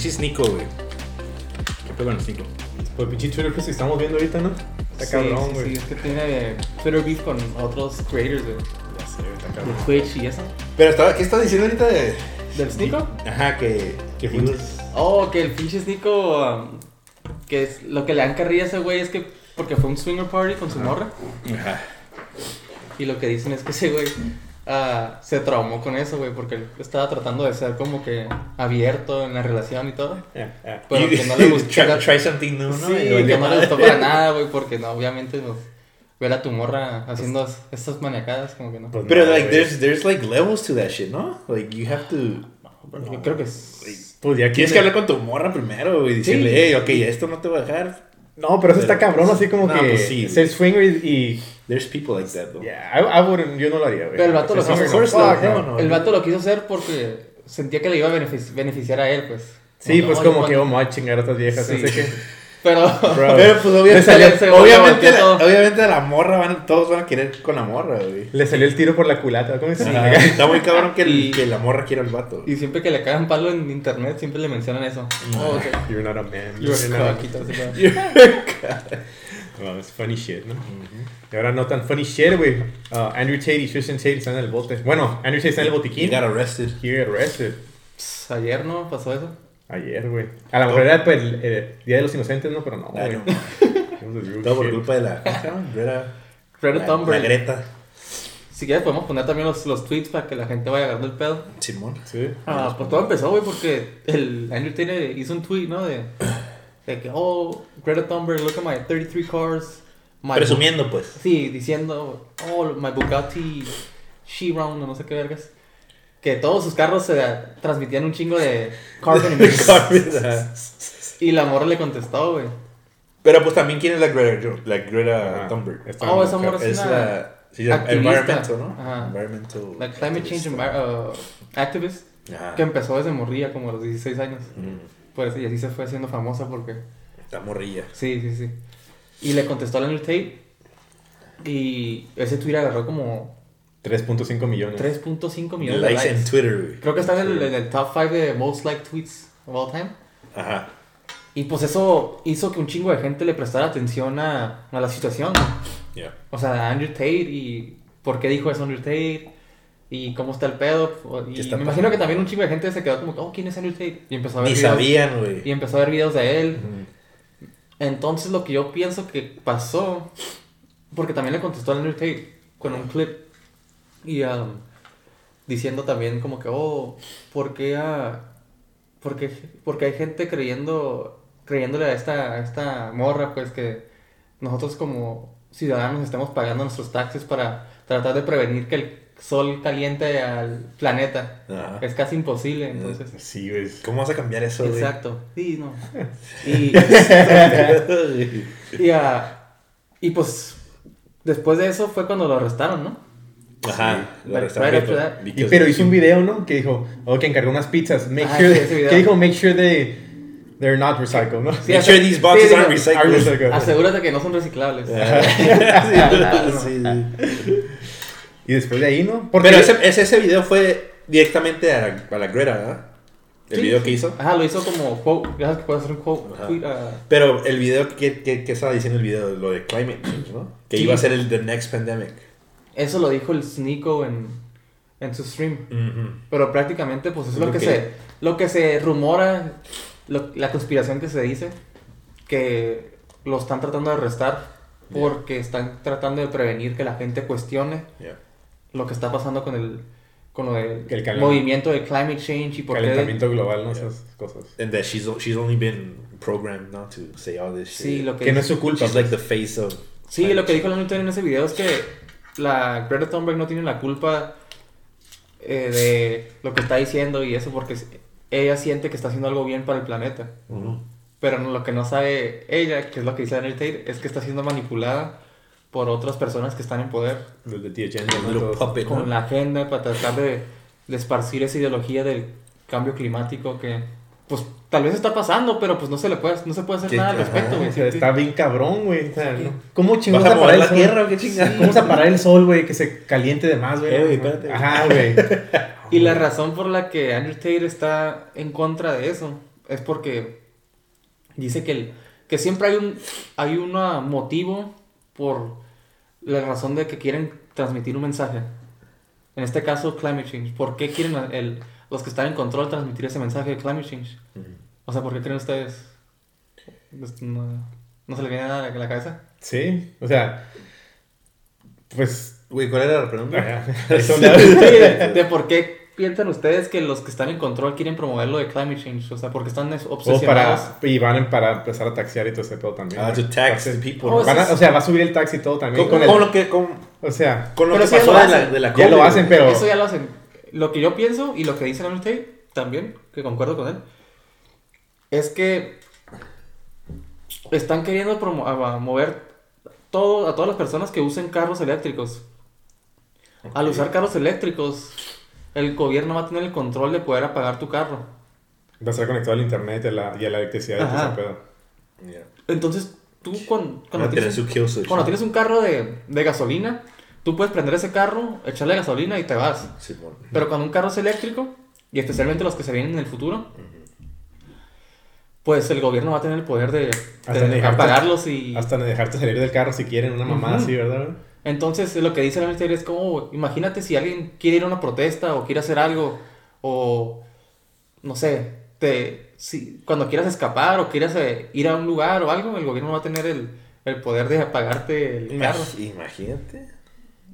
Pinche Sneeko, güey. ¿Qué pedo con el Sneeko? Pues pinche Twitter que estamos viendo ahorita, ¿no? Está Sí, cabrón, sí, güey. Sí, es que tiene Twitter beef con otros creators de, Ya sé, güey, está cabrón. de Twitch y eso. Pero, estaba, ¿qué estás diciendo ahorita de...? ¿Del Sneeko? Ajá, que... Que fue- Oh, que el pinche Sneeko. um, que es, lo que le dan carrilla a ese güey es que. Porque fue un swinger party con su morra. Ajá. Y lo que dicen es que ese güey ah, se traumó con eso, güey. Porque él estaba tratando de ser como que abierto en la relación y todo. Ya, ya. Pero You- que no le gustó. Try, try something new, ¿no? Sí, Y que no le gustó para nada, güey. Porque no, obviamente, pues, ver a tu morra haciendo estas maniacadas, como que no. Pues Pero, no, like, there's, there's, like, levels to that shit, ¿no? Like, you have to... Yo creo que es. Pues ya Tienes que hablar con tu morra primero, güey. Decirle, Sí. hey, ok, esto no te voy a dejar. No, pero eso está Pero- cabrón, así como No, que pues sí, ser swinger y... There's people like that, though. yeah, I, I wouldn't, yo no lo haría, güey. Pero el vato lo quiso no, no. no. El vato lo quiso hacer porque sentía que le iba a benefic- beneficiar a él, pues. Sí, No, pues no, como no, que vamos a chingar a estas viejas, Sí. no sé qué. Pero. Bro. Pero, pues, obviamente, salió- obviamente, la, obviamente la morra, van, todos van a querer con la morra, güey. Le salió el tiro por la culata, ¿cómo se dice? Está muy cabrón que, el- Y- que la morra quiera al vato. Y siempre que le cagan palo en internet, siempre le mencionan eso. Oh, okay. You're not a man. You're You're a not- cock y No, es funny shit, ¿no? Y ahora no tan funny shit, güey. Uh, Andrew Tate y Tristan Tate están en el bote. Bueno, Andrew Tate está en el He botiquín. got arrested. He got arrested. Pss, Ayer, ¿no? Pasó eso. Ayer, güey. A lo mejor era pues, el, el Día de los Inocentes, ¿no? Pero no, güey. Todo por culpa de la. Greta. Greta Thunberg. La Greta. Si quieres, podemos poner también los, los tweets para que la gente vaya agarrando el pedo. Simón. Sí. Ah, pues todo empezó, güey, porque el Andrew Tate hizo un tweet, ¿no? De, de que, oh, Greta Thunberg, look at my 33 cars. My Presumiendo, pues. Sí, diciendo, oh, my Bugatti Chiron, no sé qué vergas. Que todos sus carros se transmitían un chingo de carbon emissions. Y la morra le contestó, güey. Pero pues también, ¿quién es la Greta, la Greta. Thunberg? Esta Oh, esa morra es una la. Sí, activista. environmental, ¿no? Ajá. Environmental. la climate change activist. envi- uh, activist Ajá. que empezó desde morría, como a los 16 años. Mm, Pues, y así se fue haciendo famosa porque... Está morrilla. Sí, sí, sí. Y le contestó a Andrew Tate y ese tweet agarró como 3.5 millones. 3.5 millones de Likes en likes. Twitter. Creo que está en el, en el top 5 de most liked tweets of all time. Ajá. Y pues eso hizo que un chingo de gente le prestara atención a, a la situación. Yeah. O sea, a Andrew Tate y por qué dijo eso Andrew Tate y cómo está el pedo. Y ¿Qué está me imagino que también un chingo de gente se quedó como, oh, ¿quién es Andrew Tate? Y empezó a ver Ni videos, sabían, güey. y empezó a ver videos de él. Entonces lo que yo pienso que pasó, porque también le contestó a Andrew Tate con un clip y um, diciendo también como que, oh, ¿por qué, ah, por qué- por qué hay gente creyendo, creyéndole a esta, a esta morra, pues que nosotros como ciudadanos estamos pagando nuestros taxes para tratar de prevenir que el sol caliente al planeta? Ajá. Es casi imposible, entonces. Sí, güey. ¿Cómo vas a cambiar eso, güey? Exacto. Sí, no. Y, y, ah, y pues después de eso fue cuando lo arrestaron, ¿no? Ajá. Sí. lo arrestaron. Y, pero hizo un video, ¿no? Que dijo, oh, que encargó unas pizzas. Make Ah, sure, sí, que dijo, make sure they, they're not recycled, ¿no? Sí, Make sure these boxes sí, aren't recycled. Are recycled. Asegúrate que no son reciclables. Sí, sí. Y después de ahí, ¿no? Porque Pero ese, ese, ese video fue directamente a, la- a la Greta, ¿verdad? El Sí. video que hizo. Ajá, lo hizo como quote. Que puedes hacer un quote. Pero el video, ¿qué, qué, qué estaba diciendo el video? Lo de climate change, ¿no? Que Sí. iba a ser el the next pandemic. eso lo dijo el Sneeko en, en su stream. Ujú. Pero prácticamente, pues es Es lo lo que, que- se, lo que se rumora, lo- la conspiración que se dice, que lo están tratando de arrestar porque están tratando de prevenir que la gente cuestione Yeah. Lo que está pasando con el, con lo del Que el movimiento de climate change y por qué... calentamiento global, ¿no? Esas cosas. And that she's, she's only been programmed not to say all this shit. Sí, lo que, Que no es su culpa. She's like the face of... sí, lo que dijo la Newton en ese video es que la Greta Thunberg no tiene la culpa eh, de lo que está diciendo y eso porque ella siente que está haciendo algo bien para el planeta. Ujú. Pero no- lo que no sabe ella, que es lo que dice Daniel Tate, es que está siendo manipulada por otras personas que están en poder Los de The Agenda, A ¿no? little Todos. puppet, con ¿no? la agenda para tratar de, de esparcir esa ideología del cambio climático que pues tal vez está pasando, pero pues no se le puede, no se puede hacer Sí, nada al respecto, güey. O sea, está bien cabrón, güey. O sea, ¿no? ¿Cómo ¿Vas chingados a mover la el sol? tierra o qué chingada? ¿Cómo vas a parar el sol, güey? Que se caliente de más, güey. Eh, güey, espérate, güey. Ajá, güey. Y la razón por la que Andrew Tate está en contra de eso es porque dice que, el, que siempre hay un hay un motivo por la razón de que quieren transmitir un mensaje. En este caso, climate change. ¿Por qué quieren el, los que están en control transmitir ese mensaje de climate change? O sea, ¿por qué creen ustedes? No, ¿no se le viene nada a la cabeza? Sí, o sea, pues... Güey, ¿cuál era la pregunta? Sí, de, de por qué piensan ustedes que los que están en control quieren promover lo de climate change? O sea, porque están obsesionados. para, y van a para empezar a taxiar y todo ese pedo también. Ah, to tax people. Oh, van a, o sea, va a subir el taxi y todo también. Con, con, con el, lo que, con, o sea, con lo que pasó lo de la, de la ya lo COVID, hacen, pero... Eso ya lo hacen. Lo que yo pienso y lo que dice Andrew Tate también, que concuerdo con él, es que están queriendo promo- a- a mover todo, a todas las personas que usen carros eléctricos. Al Ok. usar carros eléctricos, el gobierno va a tener el control de poder apagar tu carro. Va a estar conectado al internet y a la, y a la electricidad y todo ese pedo. Yeah. Entonces, tú cuando, cuando, tienes, switch. cuando tienes un carro de, de gasolina, tú puedes prender ese carro, echarle gasolina y te vas. Simón. Pero cuando un carro es eléctrico, y especialmente los que se vienen en el futuro, pues el gobierno va a tener el poder de, Hasta de dejarte- apagarlos y... Hasta dejarte salir del carro si quieren, una mamada Ujú. así, ¿verdad? Entonces, lo que dice la ministeria es como, imagínate si alguien quiere ir a una protesta o quiere hacer algo, o no sé, te, si, cuando quieras escapar o quieras eh, ir a un lugar o algo, el gobierno va a tener el, el poder de apagarte el carro. Imag- Imagínate.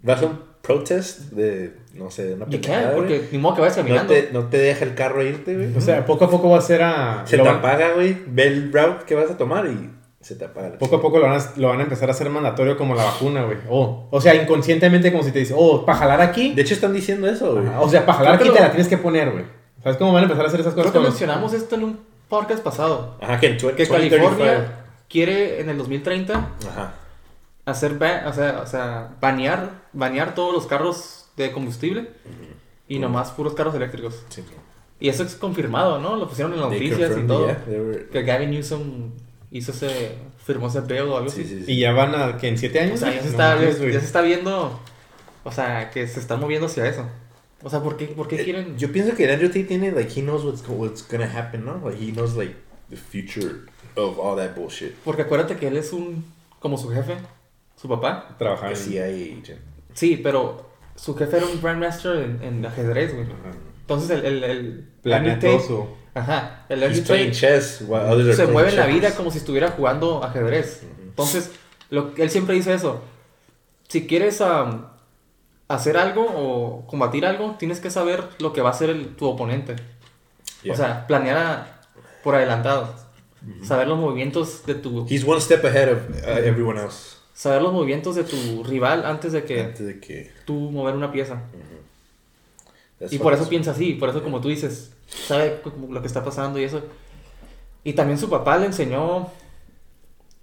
Vas a un protest de, no sé, de una ¿Y qué? pendejada, güey. Porque ni modo que vayas no caminando. te, no te deja el carro irte, güey. O sea, poco a poco va a ser a... se lo te apaga, güey. Ve el route que vas a tomar y se te apaga. la Poco a poco lo van, a, lo van a empezar a hacer mandatorio como la vacuna, güey. O, o sea, inconscientemente como si te dice, oh, para jalar aquí. De hecho, están diciendo eso, güey. O sea, para jalar aquí te la tienes que poner, güey. ¿Sabes cómo van a empezar a hacer esas cosas? Creo que los- mencionamos esto en un podcast pasado. Ajá, que en Que 2035. California quiere en el 2030 Ajá. hacer ba- o sea, o sea, banear, banear todos los carros de combustible y nomás puros carros eléctricos. Sí. Y eso es confirmado, ¿no? Lo pusieron en las noticias y todo. yeah, were- Que Gavin Newsom hizo ese, firmó ese bill o algo Sí, así. sí, sí. Y ya van a, que en siete años. O sea, ya se, No está, mames, ya, ya se está viendo, o sea, que se está moviendo hacia eso. O sea, ¿por qué, por qué Eh, quieren...? Yo pienso que Andrew Tate tiene, like, he knows what's, what's gonna happen, ¿no? Like, he knows, like, the future of all that bullshit. Porque acuérdate que él es un, como su jefe, su papá. Trabajar Que en- CIA agent. Sí, pero su jefe era un Grandmaster en, en ajedrez, güey. Ajá. Entonces el... el, el Planea Andrew Tate-. Ajá, el He's Andrew playing Tate chess while others are se mueve en la vida como si estuviera jugando ajedrez. Entonces, lo, él siempre dice eso. Si quieres am, hacer algo o combatir algo, tienes que saber lo que va a hacer el- tu oponente. Yeah. O sea, planear a- por adelantado. Saber los movimientos de tu... He's one step ahead of uh, everyone else. Saber los movimientos de tu rival antes de que Antes de que... tú mover una pieza. Y por eso piensa así, por eso como tú dices, sabe lo que está pasando y eso. Y también su papá le enseñó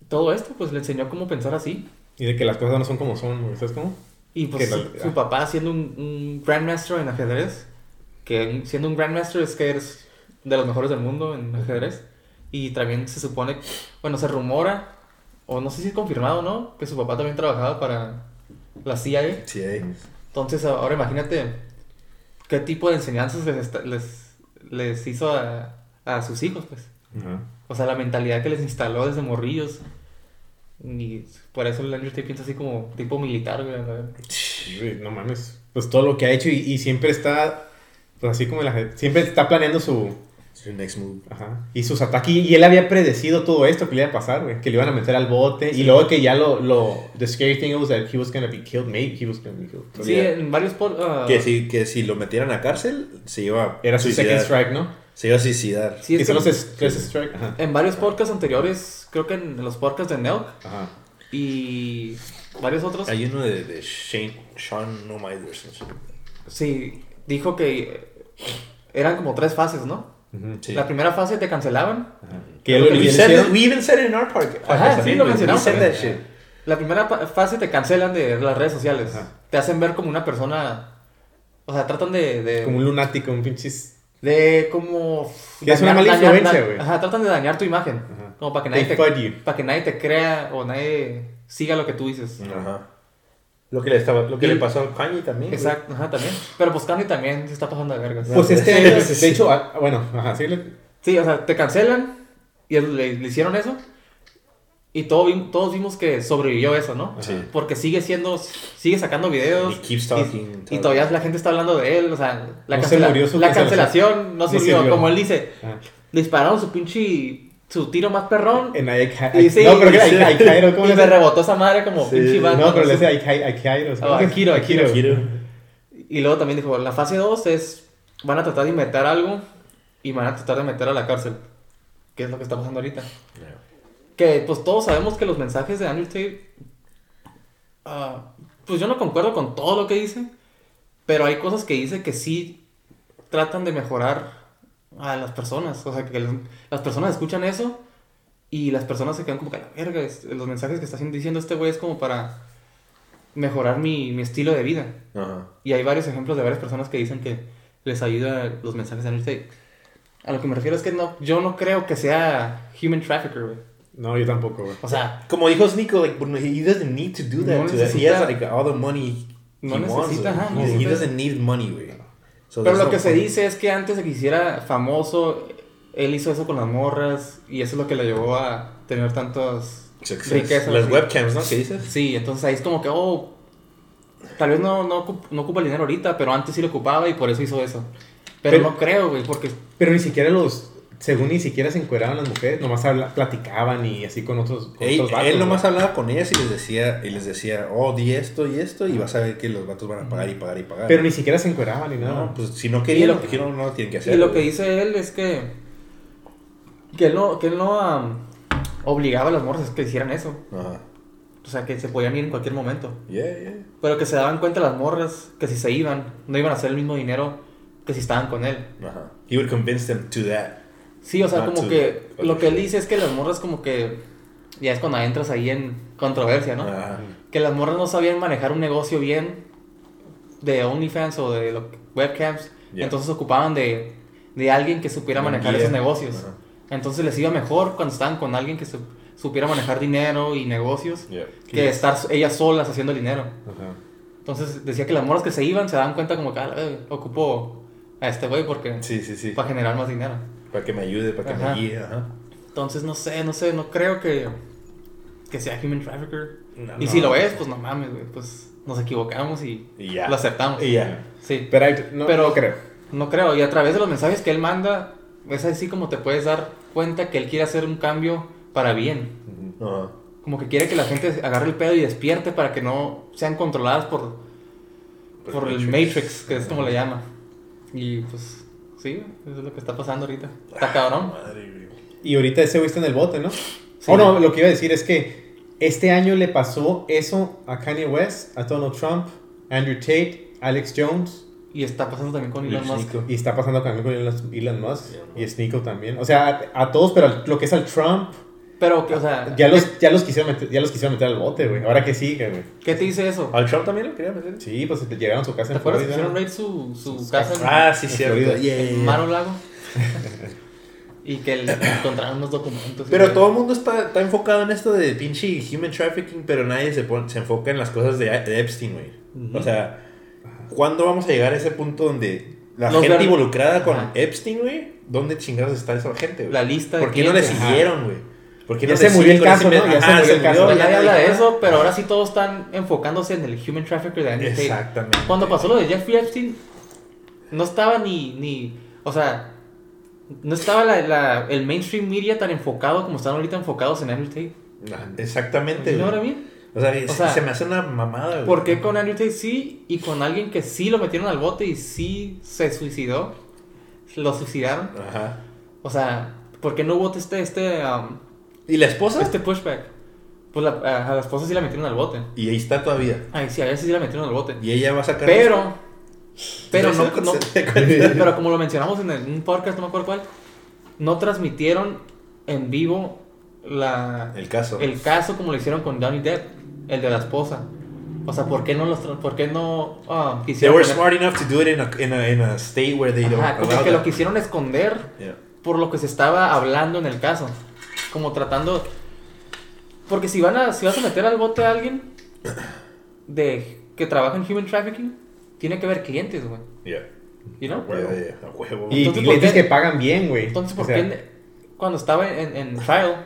todo esto, pues le enseñó cómo pensar así. Y de que las cosas no son como son. ¿Sabes cómo? Y pues su, la- su papá siendo un, un Grandmaster en ajedrez, que siendo un Grandmaster es que eres de los mejores del mundo en ajedrez. Y también se supone, bueno, se rumora, o no sé si es confirmado o no, que su papá también trabajaba para la CIA. CIA. Entonces ahora imagínate qué tipo de enseñanzas les, les, les hizo a, a sus hijos, pues. Ajá. O sea, la mentalidad que les instaló desde morrillos. Y por eso el Andrew Tate piensa así como tipo militar, güey. ¿no? No mames. Pues todo lo que ha hecho y, y siempre está, pues así como la gente, siempre está planeando su, your next move. ajá, y sus ataques. Y, él había predecido todo esto que le iba a pasar, güey, que le iban a meter al bote. Y luego que ya lo, lo, the scary thing was that he was gonna be killed, maybe he was gonna be killed. Sí, en varios... ah, Que si, que si lo metieran a cárcel, se iba a Era su second strike, ¿no? Se iba a suicidar. sí, es que los es- tres strike, ajá. en varios podcasts anteriores, creo que en los podcasts de Nelk Ajá. y varios otros, Hay uno de, de Shane, Sean No sí, dijo que eran como tres fases, ¿no? Sí. La primera fase te cancelaban. Que lo, we, said we even said it in our podcast. Ajá, sí, lo mencionamos We said that shit. La primera fase te cancelan de las redes sociales. Ajá. Te hacen ver como una persona. O sea, tratan de. de como un lunático, un pinches. De como. Que es una mala influencia, güey. Ajá, tratan de dañar tu imagen. Ajá. Como para que, nadie They te, para que nadie te crea o nadie siga lo que tú dices. Ajá. Lo que le, estaba, lo que Y- le pasó a Kanye también. güey. Exacto, ajá, también. Pero pues Kanye también se está pasando de vergas. Pues este año, de hecho, ah, bueno, ajá, sí, le- Sí, o sea, te cancelan y le, le hicieron eso. Y todo, todos vimos que sobrevivió eso, ¿no? Sí. Porque sigue siendo, sigue sacando videos. He keeps talking, Y, y todavía la gente está hablando de él, o sea, la, No se cancela- murió su la cancelación. cancelación no No sirvió. sirvió. Como él dice, Ah. le dispararon su pinche, su tiro más perrón. En Aikai- Y sí, no, pero que sí. era Aikairo, ¿cómo y le me rebotó esa madre como Sí. pinche No, pero le dice Aikai- Aikairo. Ah, Akiro, Akiro. Akiro. Y luego también dijo, la fase 2 es, van a tratar de inventar algo y van a tratar de meter a la cárcel. Que es lo que está pasando ahorita. Yeah. Que pues todos sabemos que los mensajes de Andrew Tate, ah, pues yo no concuerdo con todo lo que dice, pero hay cosas que dice que sí tratan de mejorar a las personas. O sea, que los- las personas escuchan eso y las personas se quedan como que a la verga. es- los mensajes que está diciendo este güey es como para mejorar mi, mi estilo de vida. Ajá. Y hay varios ejemplos de varias personas que dicen que les ayuda los mensajes de Andrew Tate. A lo que me refiero es que no, yo no creo que sea human trafficker, güey. No, yo tampoco, güey. O sea, Como dijo Sneeko, like, he doesn't need to do that. No to that. He necesita- has like all the money No he wants. necesita, like, ajá, no he, he necesita. doesn't need money, güey. So pero lo que se dice es que antes de que hiciera famoso, él hizo eso con las morras y eso es lo que le llevó a tener tantas riquezas. Las webcams, ¿no? ¿Qué dices? Sí, entonces ahí es como que, oh, tal vez no, no, no ocupa el dinero ahorita, pero antes sí lo ocupaba y por eso hizo eso. Pero, Pero- no creo, güey, porque Pero ni siquiera los. Según ni siquiera se encueraban las mujeres, nomás habla- platicaban y así con otros, con Él, otros vatos, él nomás güey. hablaba con ellas y les decía, y les decía, oh, di esto y esto, y vas a ver que los vatos van a pagar y pagar y pagar. Pero ni siquiera se encueraban ni nada. no, pues si no querían, lo que- no, no lo tienen que hacer. Y lo que dice él es que. Que él no, que él no am, obligaba a las morras que hicieran eso. Ajá. O sea, que se podían ir en cualquier momento. Yeah, yeah. Pero que se daban cuenta las morras que si se iban, no iban a hacer el mismo dinero que si estaban con él. Ajá. He would convince them to that. Sí, o sea, Not como que lo que él dice es que las morras como que. Ya es cuando entras ahí en controversia, ¿no? Ajá. Que las morras no sabían manejar un negocio bien de OnlyFans o de webcams. Ya. Entonces ocupaban de, de alguien que supiera manejar esos negocios. Entonces les iba mejor cuando estaban con alguien que su- supiera manejar dinero y negocios Yeah. que estar ellas solas haciendo dinero. Ajá. Entonces decía que las morras que se iban se daban cuenta como que ah, eh, ocupo a este güey porque Sí, sí, sí. para generar más dinero. Para que me ayude, para que Ajá. me guíe. Ajá. Entonces no sé, no sé, no creo que, que sea human trafficker. No, y no. si lo es, pues no mames, güey, pues nos equivocamos y Y ya. lo aceptamos. Y ya. Sí, Pero, hay- no, Pero- no creo. no creo. Y a través de los mensajes que él manda, es así como te puedes dar cuenta que él quiere hacer un cambio para bien. Como que quiere que la gente agarre el pedo y despierte para que no sean controladas por, Por por el Matrix. Matrix, que es como le llama. Y pues, sí, eso es lo que está pasando ahorita. Está cabrón. Madre, güey. Y ahorita ese güey está en el bote, ¿no? Oh, no, lo que iba a decir es que este año le pasó eso a Kanye West, a Donald Trump, Andrew Tate, Alex Jones. Y está pasando también con Elon Musk. Y está pasando también con Elon Elon Musk y Sneeko también. O sea, a, a todos, pero lo que es al Trump, Pero que, o sea, ya los, ya los, quisieron, meter, ya los quisieron meter al bote, güey. Ahora que sigue, güey. ¿qué te dice eso? ¿Al Trump también lo quería meter? Sí, pues llegaron a su casa ¿Te en acuerdas que Florida. hicieron raid su, su casa en, Ah, sí, en cierto. Florida. Yeah, yeah, en yeah. Mar a Lago? y que le encontraron unos documentos. Pero todo el mundo está, está enfocado en esto de pinche human trafficking, pero nadie se, pon- se enfoca en las cosas de, de Epstein, güey. O sea, ¿cuándo vamos a llegar a ese punto donde la Los gente ver- involucrada con Ajá. Epstein, güey? ¿Dónde chingados está esa gente, güey? La lista de ¿Por qué no le siguieron, güey? ¿Por qué Ya no se murió el caso, ¿no? Ya se murió el caso. Ya nadie habla de eso, pero ahora sí todos están enfocándose en el human trafficker de Andrew Tate. Exactamente. Cuando pasó lo de Jeffrey Epstein, no estaba ni, ni o sea, no estaba la, la- el mainstream media tan enfocado como están ahorita enfocados en Andrew Tate. Ajá, Exactamente, ¿You know what I güey. mean? O sea, es- sea, se me hace una mamada, güey. ¿Por qué con Andrew Tate sí y con alguien que sí lo metieron al bote y sí se suicidó? Lo suicidaron. Ajá. O sea, ¿por qué no hubo este, este, um, ¿Y la esposa? este pushback? Pues la, a la esposa sí la metieron al bote. Y ahí está todavía. Ay, sí, a ella sí la metieron al bote. Y ella va a sacar... Pero, pero ¿Se no, no- pero como lo mencionamos en el- un podcast, no me acuerdo cuál, no transmitieron en vivo la, El caso. el caso como lo hicieron con Johnny Depp, el de la esposa. O sea, ¿por qué no los por qué no They quisieron were poner- smart enough to do it in a, in a, in a state where they don't Ajá, como allow que lo that. quisieron esconder Yeah. por lo que se estaba hablando en el caso. Como tratando. Porque si van a, si vas a meter al bote a alguien de que trabaja en human trafficking, tiene que haber clientes, güey. Yeah. You know? A huevo. Y Entonces, iglesias ¿por qué? que pagan bien, güey. Entonces, ¿por O sea, qué cuando estaba en, en trial,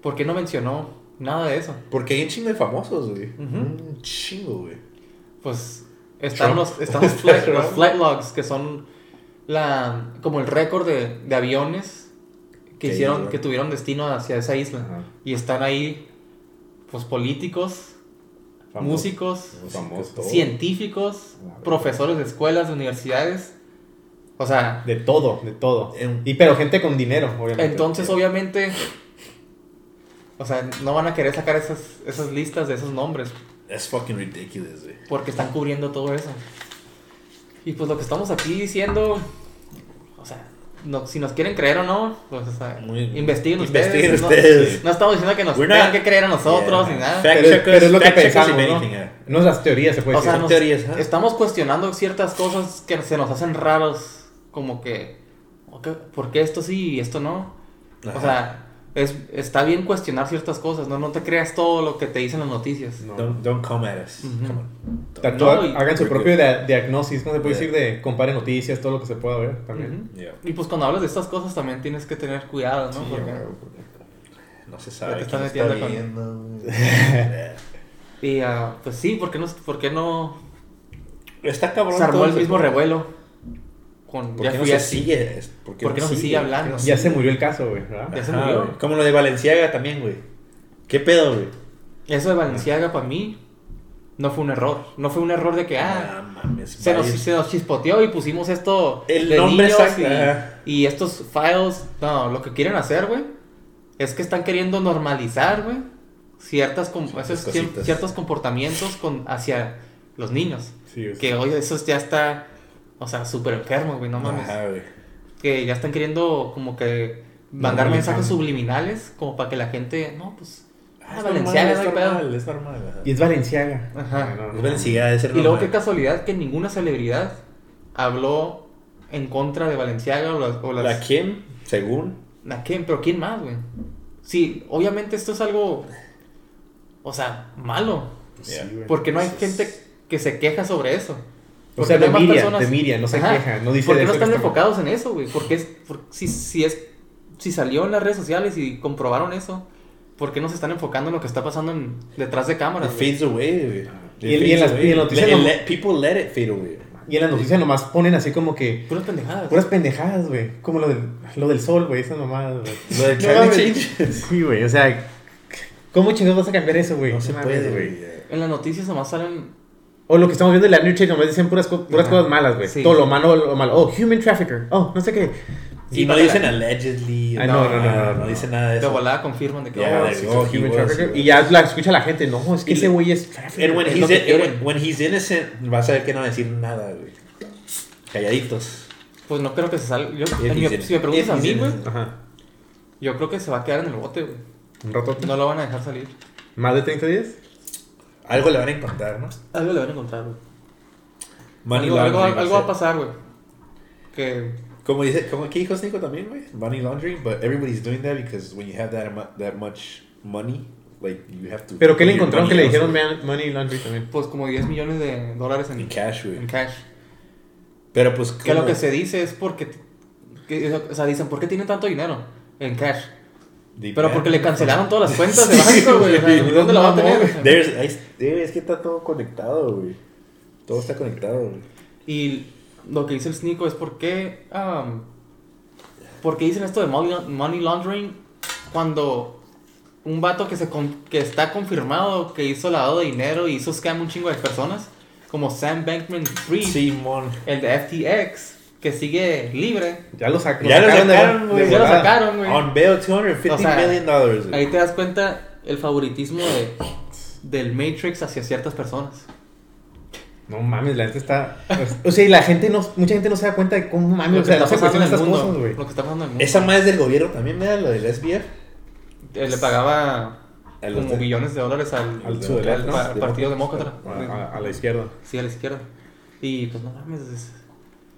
por qué no mencionó nada de eso? Porque hay un chingo de famosos, güey. Un chingo, güey. Pues están Trump. los, están los, flight, los flight logs, que son la, como el récord de, de aviones que hicieron, que tuvieron destino hacia esa isla. Ajá. Y están ahí, pues políticos, Famosos. músicos, Famosos. Científicos, profesores de escuelas, de universidades. O sea, De todo, de todo. Y pero gente con dinero, obviamente. entonces obviamente, o sea, no van a querer sacar esas, esas listas de esos nombres That's fucking ridiculous, güey. porque están cubriendo todo eso. Y pues lo que estamos aquí diciendo, o sea, no, si nos quieren creer o no, pues o sea, investiguen ustedes. no- ustedes. No, estamos diciendo que nos We're tengan not- que creer a nosotros Yeah. ni nada. Fact pero, es lo que pensamos, ¿no? las teorías, se puede O sea, decir. nos- teorías, ¿eh? estamos cuestionando ciertas cosas que se nos hacen raros, como que, ok, ¿por qué esto sí y esto no? O sea, es, está bien cuestionar ciertas cosas, ¿no? No te creas todo lo que te dicen las noticias. No. Don't, don't come at us. Come on. No, hagan su propio dia- diagnosis, ¿cómo se puede Yeah. decir? De compare noticias, todo lo que se pueda ver también. Yeah. Y pues cuando hablas de estas cosas también tienes que tener cuidado, ¿no? Sí, Porque- güey, No se sabe te quién estás está metiendo con- y ah, pues sí, ¿por qué no, por qué no Está cabrón. se armó todo el mismo revuelo? Con ¿Por qué no Jeffrey se Epstein? sigue? ¿Por qué, ¿Por qué no se sigue hablando? ¿Por qué Ya no se murió el caso, güey, ¿verdad? Ya se murió. güey. Como lo de Valenciaga también, güey. ¿Qué pedo, güey? Eso de Valenciaga para mí no fue un error. No fue un error de que, ah, Ah, mames. se nos, se nos chispoteó y pusimos esto El de nombre niños exacto, y, y estos files. No, lo que quieren hacer, güey, es que están queriendo normalizar, güey, ciertas, com- Ciertas esos ciertos comportamientos con, hacia los niños. Sí, Que, oye, eso ya está, o sea, súper enfermo, güey, no mames. Ajá, güey. Que ya están queriendo como que mandar mensajes subliminales como para que la gente, no, pues, ah, Es Valenciaga, normal, es normal, es normal. Y es Valenciaga. Ajá. No, no, Es no. Valenciaga, ser Y luego qué casualidad que ninguna celebridad habló en contra de Valenciaga o las... O las ¿La quién? Según. ¿A quién? Pero ¿quién más, güey? Sí, obviamente esto es algo... O sea, malo. Sí, Yeah. güey. Porque no hay Pues es- gente que se queja sobre eso. O sea, de hay más Miriam, personas- de Miriam, no se Ajá. queja, no dice ¿Por de qué no están está- enfocados en eso, güey? Porque es... por- si, si es... Si salió en las redes sociales y comprobaron eso, ¿por qué no se están enfocando en lo que está pasando en- detrás de It cámaras? güey? fades away, güey. It Y en- y en las- y en la noticia Let- let- People let it fade away. Y en las noticias nomás ponen así como que Puras pendejadas. puras pendejadas, güey. Como lo del, lo del sol, güey, esas mamadas, güey. Lo de No climate change. Sí, güey, o sea, ¿cómo chingados vas a cambiar eso, güey? No se puede, güey. En las noticias nomás salen O lo que estamos viendo de la New Change, nomás dicen puras, puras Ajá. cosas malas, güey. Sí. Todo lo malo, lo malo. Oh, human trafficker. Oh, no sé qué. Y no para dicen la- allegedly. Ah, no, no, no, no, no no. dicen nada de De eso. volada confirman de que Yeah, oh, sí, Human was, trafficker. Y ya la escucha la gente. No, es que Y- ese güey es trafficker. When Es he's, lo que in- quieren. when, when he's innocent, vas a ver que no va a decir nada, güey. Calladitos. Pues no creo que se salga. Yo, en mi- si me preguntas a mí, güey, yo creo que se va a quedar en el bote, güey. Un rato. No lo van a dejar salir. ¿Más de 30 días? Algo le van a encontrar, ¿no? Algo le van a encontrar, güey. Money Algo, algo, laundering, algo va a pasar, güey. Que Como dice, como que dijo Nico también, güey. Money laundering, but everybody's doing that because when you have that, that much money, like you have to. ¿Pero qué le encontraron que money le dijeron man- money laundering también? pues como 10 millones de dólares en, En cash, güey. en cash. Pero pues. Que lo que se dice es porque... que- o sea, dicen, ¿por qué tiene tanto dinero en cash? Pero porque le cancelaron todas las cuentas de banco, güey. O sea, ¿y ¿Dónde lo va a tener? Es que está todo conectado, güey. Todo está conectado, güey. Y lo que dice el Sneeko es por qué, um, por qué dicen esto de money, laundering cuando un vato que, se con- que está confirmado que hizo lavado de dinero y hizo scam a un chingo de personas, como Sam Bankman Fried, Simón. el de FTX, que sigue libre. Ya lo, sac- Ya lo sacaron, de güey. Ya lo sacaron, güey. On bail, 250 O sea, million dollars, güey. Ahí te das cuenta el favoritismo de, del Matrix hacia ciertas personas. No mames, la gente está. pues, o sea, y la gente no. Mucha gente no se da cuenta de cómo mames. Lo O que sea, está no se pasando en cuestionan el estas mundo. cosas, güey. Lo que está pasando en el mundo. Esa más del gobierno también, ¿verdad? Lo del SBF. Eh, le pagaba como billones de dólares al, Partido Demócrata. A- a la izquierda. Sí, a la izquierda. Y pues no mames. es-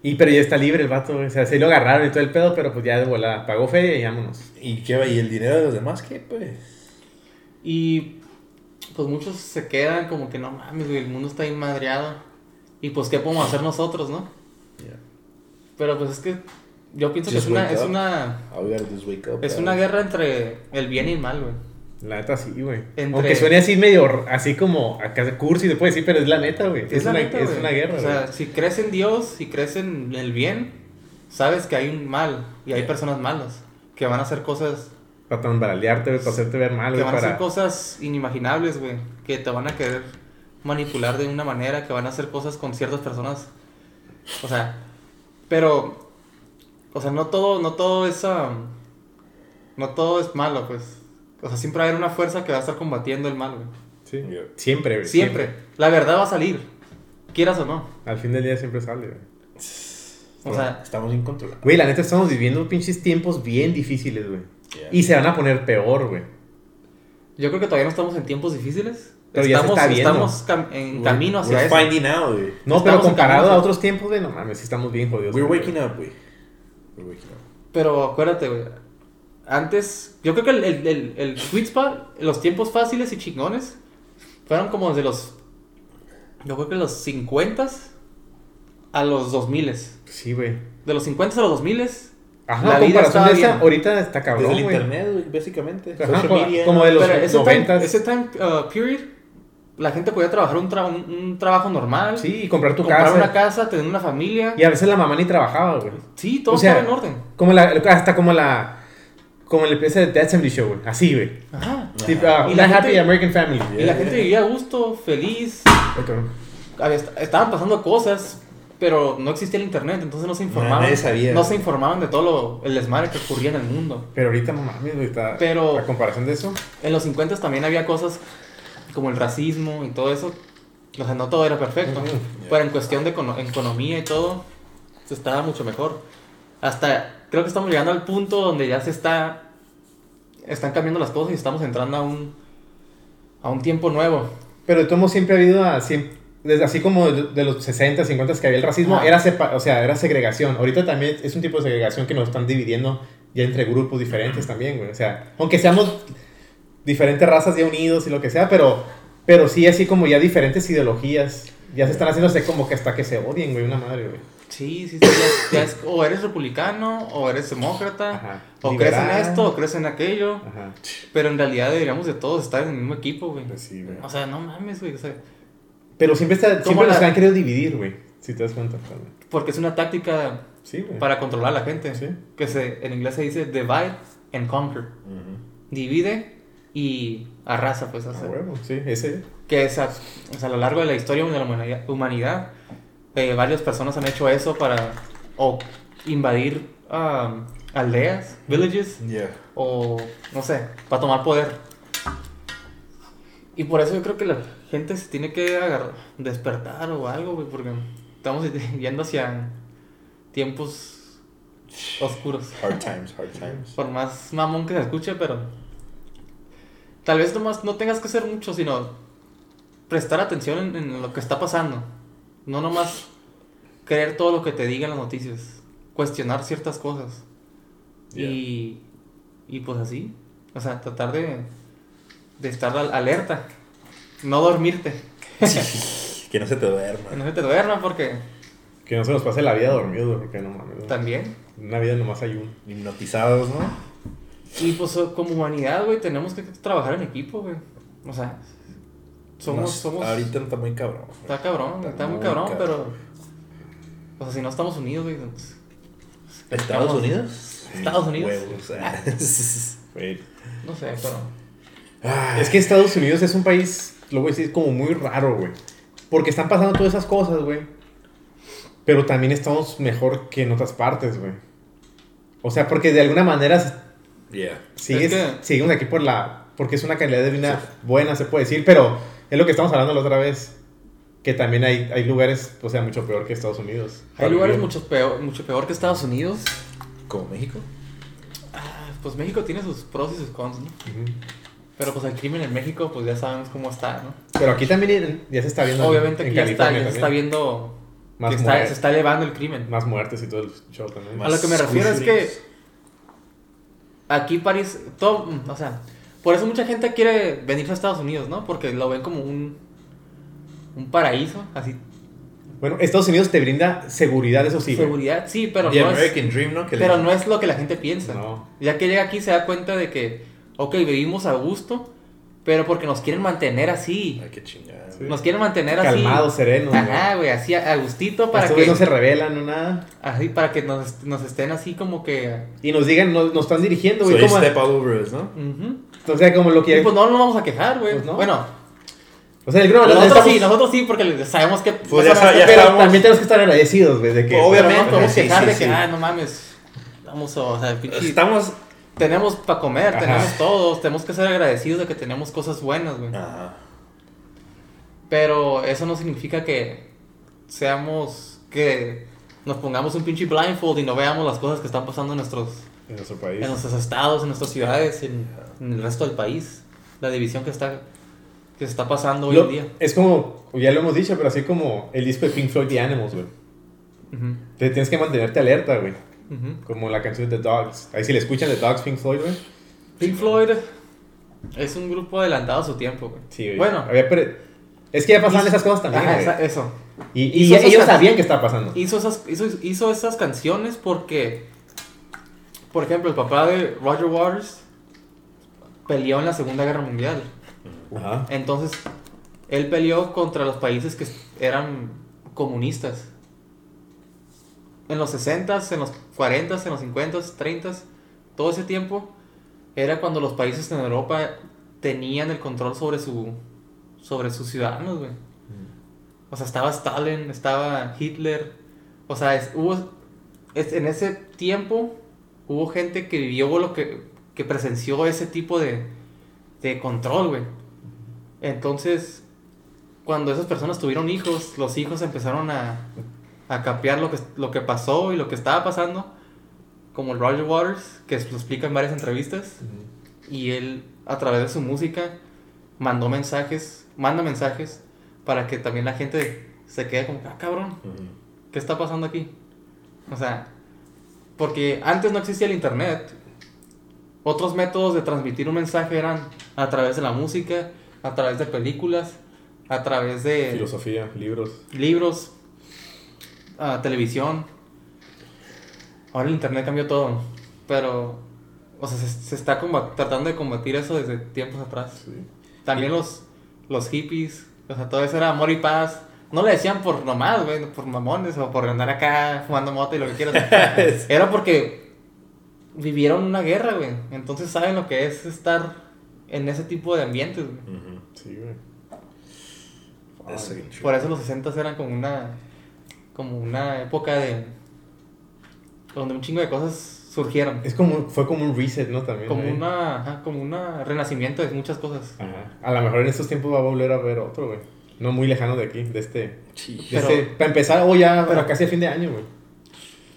Y pero ya está libre el vato. O sea, se lo agarraron y todo el pedo, pero pues ya de volada. Pagó feria y vámonos. ¿Y qué va? ¿Y el dinero de los demás qué, pues? Y pues muchos se quedan como que no mames, güey, el mundo está inmadreado. Y pues, ¿qué podemos hacer nosotros, no? Pero pues es que yo pienso que es una, es una, es una guerra entre el bien y el mal, güey. La neta sí, güey. Entre- Aunque suene así medio, así como acá cursi después sí, pero es la neta, güey. Es, una, neta, es una guerra, O sea, si crees en Dios, si crees en el bien, sabes que hay un mal y hay personas malas que van a hacer cosas Para tambalearte, para hacerte ver mal, que van a hacer cosas inimaginables, güey, que te van a querer manipular de una manera, que van a hacer cosas con ciertas personas. O sea, pero o sea, no todo no todo es um, no todo es malo, pues. O sea, siempre va a haber una fuerza que va a estar combatiendo el mal, güey. Sí. Siempre, güey. Siempre. La verdad va a salir, quieras o no. Al fin del día siempre sale, güey. O sea, Estamos incontrolables. Güey, la neta estamos viviendo pinches tiempos bien difíciles, güey. Yeah. Y se van a poner peor, güey. yo creo que todavía no estamos en tiempos difíciles. Pero ya se estamos está viendo. estamos cam- en camino hacia We're eso. finding out, güey. No, Estamos pero comparado a otros tiempos, güey, no mames, sí estamos bien jodidos. We're güey. waking up, güey. We're waking up. Pero acuérdate, güey. Antes, yo creo que el, el, el, el sweet spot, los tiempos fáciles y chingones, fueron como desde los. Yo creo que los 50 a los 2000. Sí, güey. De los 50 a los 2000. Ajá, La vida comparación estaba de esa, ahorita está Desde cabrón, el güey. internet, güey, básicamente. Ajá, Social como- media. como de los Pero ese time, 90s. ese time uh, period, la gente podía trabajar un, tra- un, un trabajo normal. Sí, y comprar tu comprar casa. una casa, tener una familia. Y a veces la mamá ni trabajaba, güey. Sí, todo O sea, estaba en orden. Como la, hasta como la, como el empresa de Dead Assembly Show, güey. Así, güey. Ajá. Tipo, ah, Y una la happy gente- American family. Y la Yeah, gente yeah. vivía a gusto, feliz. Ay, cabrón. había- estaban pasando cosas, pero no existía el internet, entonces no se informaban. Nadie sabía. No se informaban de todo lo, el desmadre que ocurría en el mundo. Pero ahorita no mames, güey. Está, Pero- A comparación de eso. En los 50 también había cosas como el racismo y todo eso. O sea, no todo era perfecto. Ujú. Pero en cuestión de econo- economía y todo, se estaba mucho mejor. Hasta creo que estamos llegando al punto donde ya se está. Están cambiando las cosas y estamos entrando a un. a un tiempo nuevo. Pero de modos siempre ha habido así, desde así como de, los 60, 50 que había el racismo, Ajá. era sepa- o sea, era segregación. Ahorita también es un tipo de segregación que nos están dividiendo ya entre grupos diferentes también, güey. O sea, aunque seamos diferentes razas ya unidos y lo que sea, pero, pero sí así como ya diferentes ideologías. Ya se están haciendo así como que hasta que se odien, güey, una madre, güey. Sí, sí, sí. ya- ya es- o eres republicano, o eres demócrata, Ajá. o crees en esto, o crees en aquello. Ajá. Pero en realidad deberíamos de todos estar en el mismo equipo, güey. Pues sí, güey. O sea, no mames, güey. O sea, Pero siempre, está, siempre la- nos han querido dividir, güey. Si te das cuenta. también. porque es una táctica Sí, para controlar a la gente. Sí. Que se, en inglés se dice divide and conquer. Divide y arrasa, pues. o A sea, huevo, sí, ese. que es a, o sea, a lo largo de la historia de la humanidad, humanidad, eh, varias personas han hecho eso para o invadir um, aldeas, villages, Yeah. o no sé, para tomar poder. Y por eso yo creo que la gente se tiene que agarrar- despertar o algo, güey, porque estamos yendo hacia tiempos oscuros. Hard times, hard times. Por más mamón que se escuche, pero tal vez nomás no tengas que hacer mucho, sino prestar atención en, en lo que está pasando. No nomás creer todo lo que te digan las noticias, cuestionar ciertas cosas. Y, y pues así, o sea, tratar de, de estar al- alerta, no dormirte, Que no se te duerma. que no se te duerma porque Que no se nos pase la vida dormido, porque no mames. también. Una vida nomás hay uno. Hipnotizados, ¿no? Y pues como humanidad, güey, tenemos que trabajar en equipo, güey. O sea, somos, Nos- somos... Ahorita está muy cabrón. güey. Está cabrón, está, muy muy cabrón, cabrón. pero... O sea, si no estamos unidos, güey, pues, ¿Estados Estamos- Unidos? Estados Unidos. Huevos. ah. Güey. no sé, pero... Ay. Es que Estados Unidos es un país, lo voy a decir, como muy raro, güey. Porque están pasando todas esas cosas, güey. Pero también estamos mejor que en otras partes, güey. O sea, porque de alguna manera Yeah. sigues, Es que- seguimos aquí por la... Porque es una calidad de vida buena, se puede decir. Pero es lo que estamos hablando la otra vez. Que también hay, hay lugares, o sea, mucho peor que Estados Unidos. Hay lugares mucho peor, mucho peor que Estados Unidos. ¿Como México? Ah, Pues México tiene sus pros y sus cons, ¿no? Ujú. Pero pues el crimen en México, pues ya sabemos cómo está, ¿no? Pero aquí también ya se está viendo. Obviamente en aquí ya está, ya se está viendo Más que está- se está elevando el crimen. Más muertes y todo el show también. Más A lo que me refiero es que aquí París, todo, o sea, por eso mucha gente quiere venirse a Estados Unidos, ¿no? Porque lo ven como un, un paraíso, así, Bueno, Estados Unidos te brinda seguridad, eso sí. güey. Seguridad, sí, pero The no es, American Dream, ¿no? Que le- pero no es lo que la gente piensa. No. Ya que llega aquí se da cuenta de que, ok, vivimos a gusto, pero porque nos quieren mantener así. Ay, qué chingada. Sí. Nos quieren mantener así. Calmados, serenos. Ajá, güey, así a gustito para que, no se revelan, no nada. así, para que nos, nos estén así como que... Y nos digan, nos, nos están dirigiendo, güey. they como, step all over us, ¿no? ujú. o sea, como lo Y que. pues no nos vamos a quejar, güey. Pues no. Bueno, O sea, el grano, nosotros estamos- sí, nosotros sí, porque sabemos que... Pues no ya sabemos sa- ya Pero estamos- también tenemos que estar agradecidos, güey, de que. No obviamente, nos podemos sí, quejar sí, de que, sí. ah, no mames, vamos a... O sea, pinche... Estamos. Tenemos para comer, Ajá. tenemos todos, tenemos que ser agradecidos de que tenemos cosas buenas, güey. Ajá. Pero eso no significa que seamos, que nos pongamos un pinche blindfold y no veamos las cosas que están pasando en nuestros, En nuestro país. en nuestros estados, en nuestras ciudades, en, en el resto del país. La división que está, que se está pasando hoy Lo- en día. es como, ya lo hemos dicho, pero así como el disco de Pink Floyd The Animals, güey. Ujú, Te tienes que mantenerte alerta, güey. Como la canción de The Dogs. Ahí si le escuchan The Dogs, Pink Floyd, güey. Pink Floyd es un grupo adelantado a su tiempo, güey. Sí, güey. Bueno. Había es que ya pasaban esas cosas también, Ajá, esa- eso. Y, y ellos sabían que estaba pasando. Hizo esas, hizo, hizo esas canciones porque, por ejemplo, el papá de Roger Waters peleó en la Segunda Guerra Mundial. Ajá. Entonces, él peleó contra los países que eran comunistas. En los 60s, en los 40s, en los 50s, 30s, todo ese tiempo era cuando los países en Europa tenían el control sobre su sobre sus ciudadanos, güey. O sea, estaba Stalin, estaba Hitler. O sea, es- hubo es- en ese tiempo hubo gente que vivió lo que que presenció ese tipo de de control, güey. Entonces, cuando esas personas tuvieron hijos, los hijos empezaron a, a capear lo que, lo que pasó y lo que estaba pasando, como el Roger Waters, que lo explica en varias entrevistas, y él, a través de su música, mandó mensajes, manda mensajes, para que también la gente se quede como, ah, cabrón. ¿qué está pasando aquí? O sea, porque antes no existía el internet. Otros métodos de transmitir un mensaje eran a través de la música, a través de películas, a través de Filosofía, libros. libros, ah, televisión. Ahora el internet cambió todo, pero o sea, se, se está tratando de combatir eso desde tiempos atrás. Sí. También los, los hippies, o sea, todo eso era amor y paz. No le decían por nomás, güey, por mamones o por andar acá fumando moto y lo que quieras. era porque vivieron una guerra, güey. Entonces saben lo que es estar en ese tipo de ambientes, güey. Sí, güey. Por eso los 60 eran como una como una época de donde un chingo de cosas surgieron. Es como, fue como un reset, ¿no? También. Como güey. una ajá, como un renacimiento de muchas cosas. Ajá. A lo mejor en estos tiempos va a volver a ver otro, güey. No muy lejano de aquí, de este. Sí. de Pero- este- para empezar, o ya pero- casi a fin de año, güey.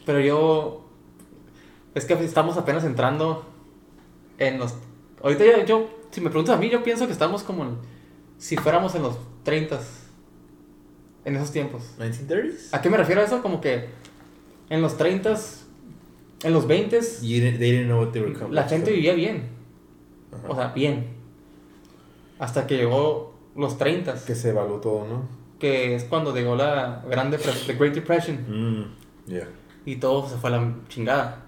Pero yo es que estamos apenas entrando en los ahorita yo, yo si me preguntas a mí yo pienso que estamos como en- si fuéramos en los 30 en esos tiempos. 1930s? ¿A qué me refiero a eso? Como que en los 30 en los 20 You didn't, they didn't know what they were coming. la gente vivía bien. Ajá. O sea, bien. Hasta que llegó los 30, Que se evaluó todo, ¿no? que es cuando llegó la Gran Depre- the Great Depression, Mm, yeah. y todo se fue a la chingada.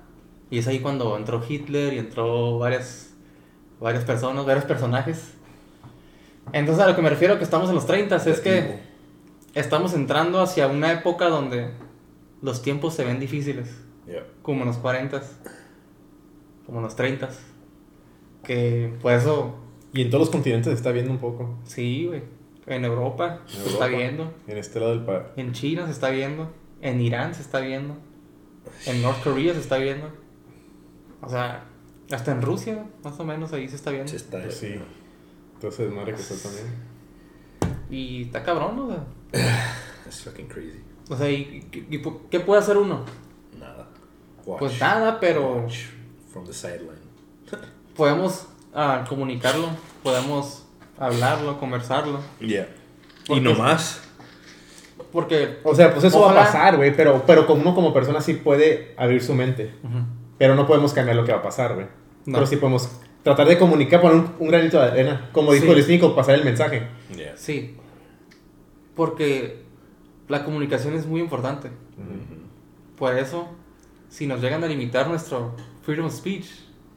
Y es ahí cuando entró Hitler y entró varias, varias personas, varios personajes. Entonces a lo que me refiero que estamos en los 30 es que estamos entrando hacia una época donde los tiempos se ven difíciles. Yeah. como en los 40, como en los 30. Que por eso, Y en todos los continentes se está viendo un poco. sí, güey. En Europa En se está viendo, En este lado del país. en China se está viendo, en Irán se está viendo, en North Korea se está viendo. O sea, hasta en Rusia, más o menos ahí se está viendo. Sí está. Pues sí. Entonces, madre que está también. Y está cabrón, o sea. That's fucking crazy. O sea, ¿y, y- y qué puede hacer uno? Nada. Watch. Pues nada, pero Watch from the sideline. podemos ah, comunicarlo, podemos hablarlo, conversarlo. Yeah. Porque- Y no más. Porque O sea, pues eso Ojalá- va a pasar, güey. Pero, pero como uno como persona sí puede abrir su mente. Pero no podemos cambiar lo que va a pasar, güey. No. Pero sí podemos tratar de comunicar, poner un, un granito de arena. Como dijo Sí. el pasar el mensaje. Yeah. Sí. Porque la comunicación es muy importante. Por eso, si nos llegan a limitar nuestro freedom of speech,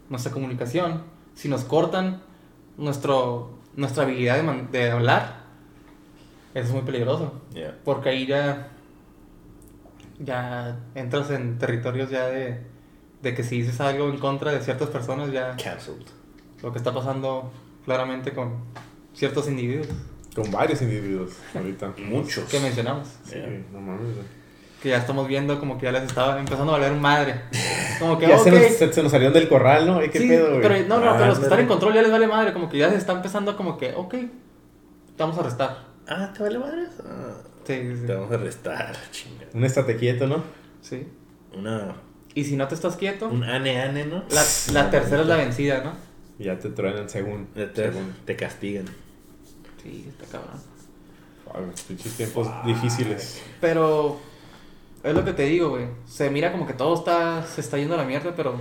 nuestra comunicación, si nos cortan nuestro, nuestra habilidad de, man- de hablar, eso es muy peligroso. Yeah. Porque ahí ya, ya entras en territorios ya de, de que si dices algo en contra de ciertas personas, ya Cancelled. lo que está pasando claramente con ciertos individuos Con varios individuos ahorita. Muchos. que mencionamos. Sí, Yeah. no mames, güey. Que ya estamos viendo como que ya les estaba empezando a valer madre. Como que, Ya se, ok. nos, se, se nos salieron del corral, ¿no? ¿Eh, ¿Qué Sí, pedo, güey? pero no, no, pero los que están en control ya les vale madre. Como que ya se está empezando como que, ok, te vamos a arrestar. Ah, ¿te vale madre? Ah, Sí, sí, te vamos a arrestar, chinga. Un estate quieto, ¿no? sí. Una. Y si no te estás quieto, Un ane ane, ¿no? la, la tercera es la vencida, ¿no? Ya te truenan según. Te, según. te castigan. Sí, está cabrón. Ay, pinches tiempos difíciles. Pero es lo que te digo, güey. Se mira como que todo está, se está yendo a la mierda, pero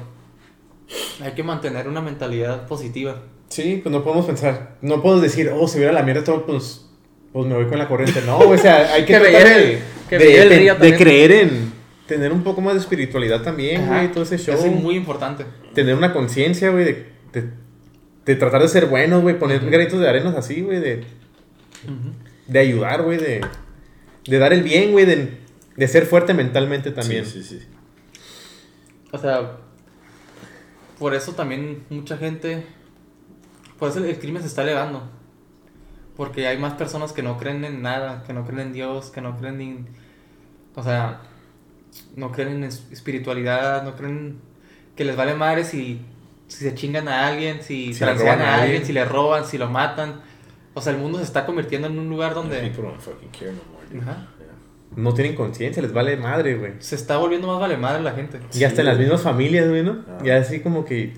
hay que mantener una mentalidad positiva. Sí, pues no podemos pensar. No puedo decir, oh, si hubiera la mierda todo, pues, pues me voy con la corriente. No, güey, o sea, hay que, Que me tratar de, que de- el creer en tener un poco más de espiritualidad también, Ajá. güey, todo ese show. Es muy importante. Tener una conciencia, güey, de, de, de tratar de ser buenos, güey, poner granitos de arenas así, güey, de, de ayudar, güey, de, de dar el bien, güey, de, de ser fuerte mentalmente también. Sí, sí, sí. O sea, por eso también mucha gente, por eso el, el crimen se está elevando. Porque hay más personas que no creen en nada, que no creen en Dios, que no creen en... O sea, no creen en es- espiritualidad, no creen que les vale madre si, si se chingan a alguien, si, Si transean roban a a alguien, alguien. si le roban, si lo matan. O sea, el mundo se está convirtiendo en un lugar donde People don't fucking care no more, dude. Ajá. No tienen conciencia, les vale madre, güey. se está volviendo más vale madre la gente. Y hasta en las Sí. mismas familias, güey, ¿no? Ah. Ya así como que,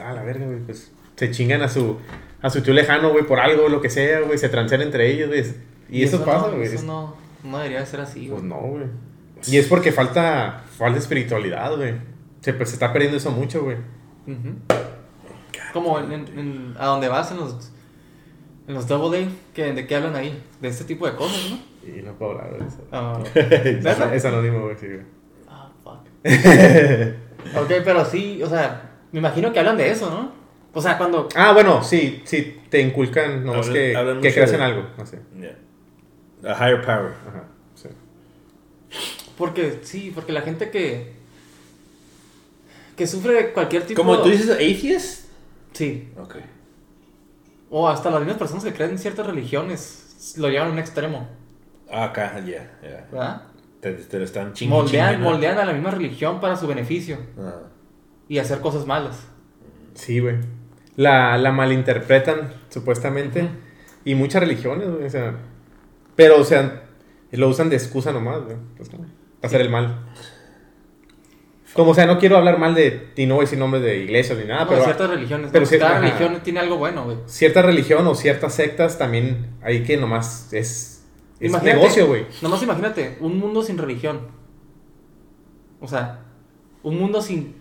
ah, la verga, güey, pues se chingan a su, a su tío lejano, güey, por algo, lo que sea, güey, se transean entre ellos, güey. Y, eso, pasa, no, güey. Eso Es- no, no debería de ser así, Pues güey. no, güey. Y es porque falta, falta espiritualidad, güey. Se, pues, se está perdiendo eso mucho, güey. Como en, en- en- a donde vas en los en los Double A, que, ¿de qué hablan ahí? De este tipo de cosas, ¿no? Y no puedo hablar de eso. Ah, Es, anónimo, güey, sí. Ah, fuck. ok, pero sí, o sea, me imagino que hablan de eso, ¿no? O sea, cuando... Ah, bueno, sí, sí, te inculcan, nomás Hablan- que, hablan que creas de- en algo, no sé. Yeah. A higher power. Ajá, sí. Porque, sí, porque la gente que... Que sufre de cualquier tipo... Como tú dices, atheist. Sí. Ok. O hasta las mismas personas que creen en ciertas religiones lo llevan a un extremo, Ah, acá, ya, ya. ¿verdad? Te, te lo están chingando. Moldean, moldean a la misma religión para su beneficio Ah. y hacer cosas malas. Sí, güey. La, la malinterpretan, supuestamente. Y muchas religiones, güey. O sea. Pero, o sea, lo usan de excusa nomás, güey. Pues, no, hacer el mal. Como, o sea, no quiero hablar mal de. Y no voy a decir nombres de iglesias ni nada, No, pero. ciertas religiones. pero Cada ajá. religión tiene algo bueno, güey. Cierta religión o ciertas sectas también. Ahí que nomás es. Es Imagínate. negocio, güey. Nomás imagínate, un mundo sin religión. O sea, un mundo sin.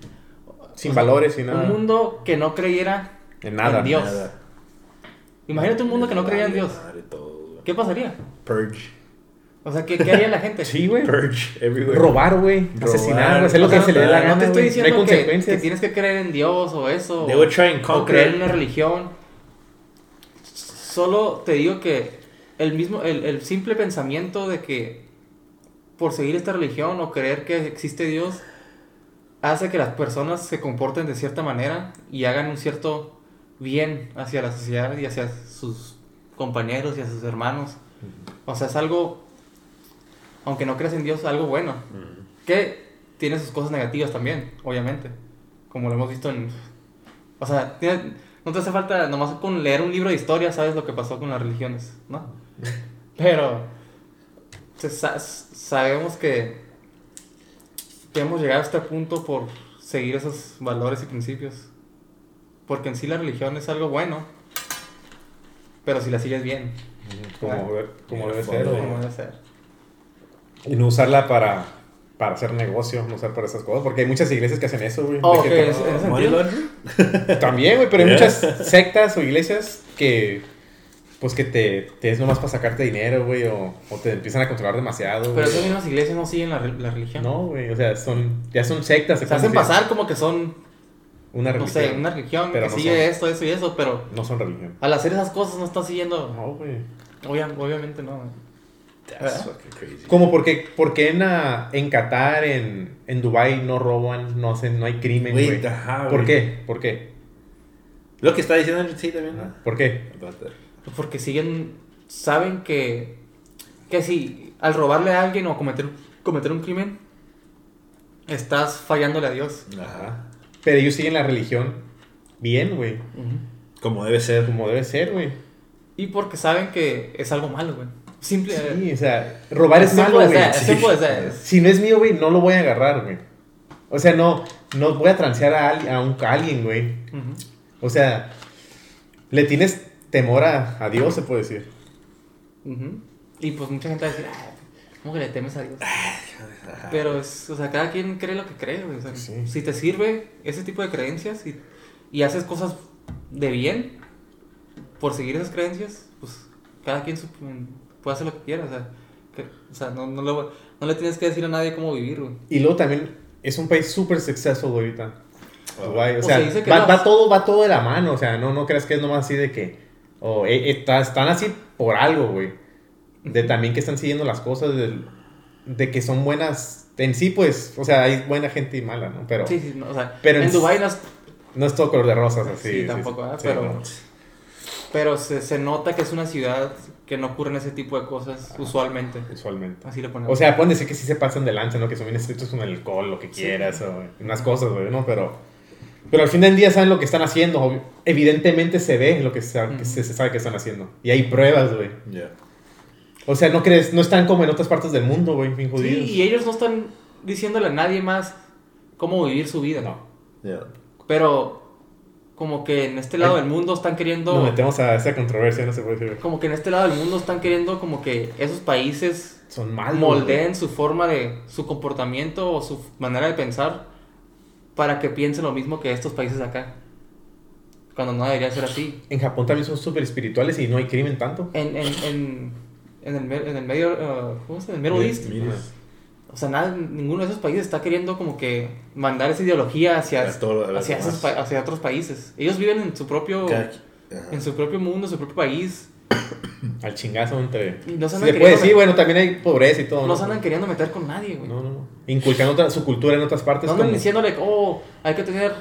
Sin o sea, valores y nada. Un mundo que no creyera En nada. en Dios. Nada. Imagínate un mundo que no creyera en Dios. ¿Qué pasaría? Purge. O sea, ¿qué, qué haría la gente? Sí, güey. Purge everywhere. Robar, güey. Asesinar, güey. Hacer lo O que sea, se le dé la no gana. No te estoy diciendo no que, que tienes que creer en Dios o eso. They would try and o creer en una religión. Solo te digo que el mismo, el, el simple pensamiento de que por seguir esta religión o creer que existe Dios hace que las personas se comporten de cierta manera y hagan un cierto bien hacia la sociedad y hacia sus compañeros y a sus hermanos. O sea, es algo, aunque no creas en Dios, algo bueno. Mm. Que tiene sus cosas negativas también, obviamente. Como lo hemos visto en... O sea, tiene- no te hace falta, nomás con leer un libro de historia sabes lo que pasó con las religiones, ¿no? Pero se sabemos que, que hemos llegado a este punto por seguir esos valores y principios. Porque en sí la religión es algo bueno, pero si la sigues bien, Como, como debe ser, como debe ser. Y no usarla para, para hacer negocio, no usar para esas cosas. Porque hay muchas iglesias que hacen eso, güey. Oh, De que ok, te- es- sentido. laundering. También, güey, pero hay Yeah. muchas sectas o iglesias que pues que te, te es nomás para sacarte dinero, güey, o, o te empiezan a controlar demasiado. Pero güey. esas mismas iglesias no siguen la, re- la religión. No, güey, o sea, son, ya son sectas. Se hacen pasar como que son, Una no religión. sé, una religión pero que no sigue son. esto, eso y eso, pero No son religión. al hacer esas cosas no está siguiendo. No, güey. obvia- obviamente no. That's fucking crazy. Como porque, porque en, ah, en Qatar, en, en Dubai no roban, no hacen, no hay crimen, Güey, ¿Por qué? ¿Por qué? Lo que está diciendo sí también, ¿no? ¿Por qué? Porque siguen, saben que, que si al robarle a alguien o cometer, cometer un crimen, estás fallándole a Dios. Ajá. Pero ellos siguen la religión bien, güey. Como debe ser. Como debe ser, güey. Y porque saben que es algo malo, güey. Simple. Sí, o sea, robar es malo, güey. Sí. Si no es mío, güey, no lo voy a agarrar, güey. O sea, no, no voy a transear a, a, un, a alguien, güey. O sea, le tienes temor a, a Dios, se puede decir. Y pues mucha gente va a decir, "Ah, ¿cómo que le temes a Dios? Pero es, o sea, cada quien cree lo que cree, güey. O sea, Sí. si te sirve ese tipo de creencias y, y haces cosas de bien por seguir esas creencias, pues cada quien sup- puede hacer lo que quiera. O sea, que- o sea no, no, lo- no le tienes que decir a nadie cómo vivir, güey. Y luego también es un país súper successful ahorita. Dubái, o O sea, se que va, no. va todo, va todo de la mano. O sea, no, no creas que es nomás así de que. O eh, eh, ta- están así por algo, güey. De también que están siguiendo las cosas del- de que son buenas. En sí, pues, o sea, hay buena gente y mala, ¿no? Pero Sí, sí, no, o sea, Pero en en- Dubái no es- no es todo color de rosas así. Sí, tampoco, ¿eh? sí, Pero- no. pero se, se nota que es una ciudad que no ocurren ese tipo de cosas usualmente. Usualmente. Así le ponemos. O sea, pueden decir que sí se pasan de lanza, ¿no? Que son bien estrictos con el alcohol, lo que quieras, o unas cosas, güey, ¿no? Pero, pero al fin del día saben lo que están haciendo. Evidentemente se ve lo que, se, que se, se sabe que están haciendo. Y hay pruebas, güey. Yeah. O sea, no crees, no están como en otras partes del mundo, güey, bien sí, jodidos. y ellos no están diciéndole a nadie más cómo vivir su vida. No. Yeah. Pero como que en este lado Ay. del mundo están queriendo... Nos metemos a esa controversia, no se puede decir. Como que en este lado del mundo están queriendo como que esos países Son malos. moldeen su forma de... su comportamiento o su manera de pensar para que piensen lo mismo que estos países de acá. Cuando no debería ser así. En Japón también son súper espirituales y no hay crimen tanto. En, en, en, en, el, en el medio... uh, ¿Cómo se llama? En el Middle East. Middle East. O sea, nada, ninguno de esos países está queriendo como que mandar esa ideología hacia, todo- hacia, esos demás. pa- hacia otros países. Ellos viven en su propio... En su propio mundo, en su propio país. Al chingazo entre... No se Se puede decir, bueno, también hay pobreza y todo. No se andan queriendo meter con nadie, güey. No, no, no. Inculcando otra- su cultura en otras partes. No andan como- diciéndole, oh, hay que tener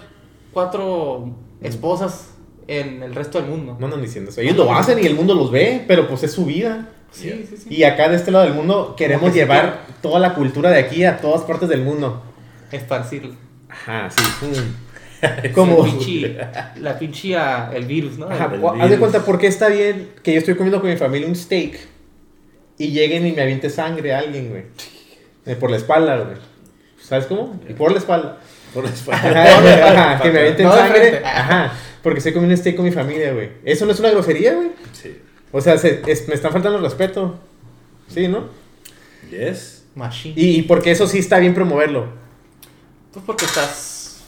cuatro esposas en el resto del mundo. No andan diciendo eso. Ellos lo hacen y el mundo los ve, pero pues es su vida. Sí, sí, sí. Y acá de este lado del mundo queremos que sí llevar toda la cultura de aquí a todas partes del mundo. Esparcirlo. Ajá, sí. mm. Como... La pinche, la pinche, ah, el virus, ¿no? Ajá, El haz de cuenta por qué está bien que yo estoy comiendo con mi familia un steak y lleguen y me aviente sangre a alguien, güey. Eh, por la espalda, güey. ¿Sabes cómo? Y por la espalda. Por la Ajá, espalda. ajá, que me avienten No sangre. Ajá. Porque estoy comiendo un steak con mi familia, güey. Eso no es una grosería, güey. Sí. O sea, se- es- me están faltando el respeto. Sí, ¿no? Yes. Machine. Y, y porque eso sí está bien promoverlo. Pues porque estás.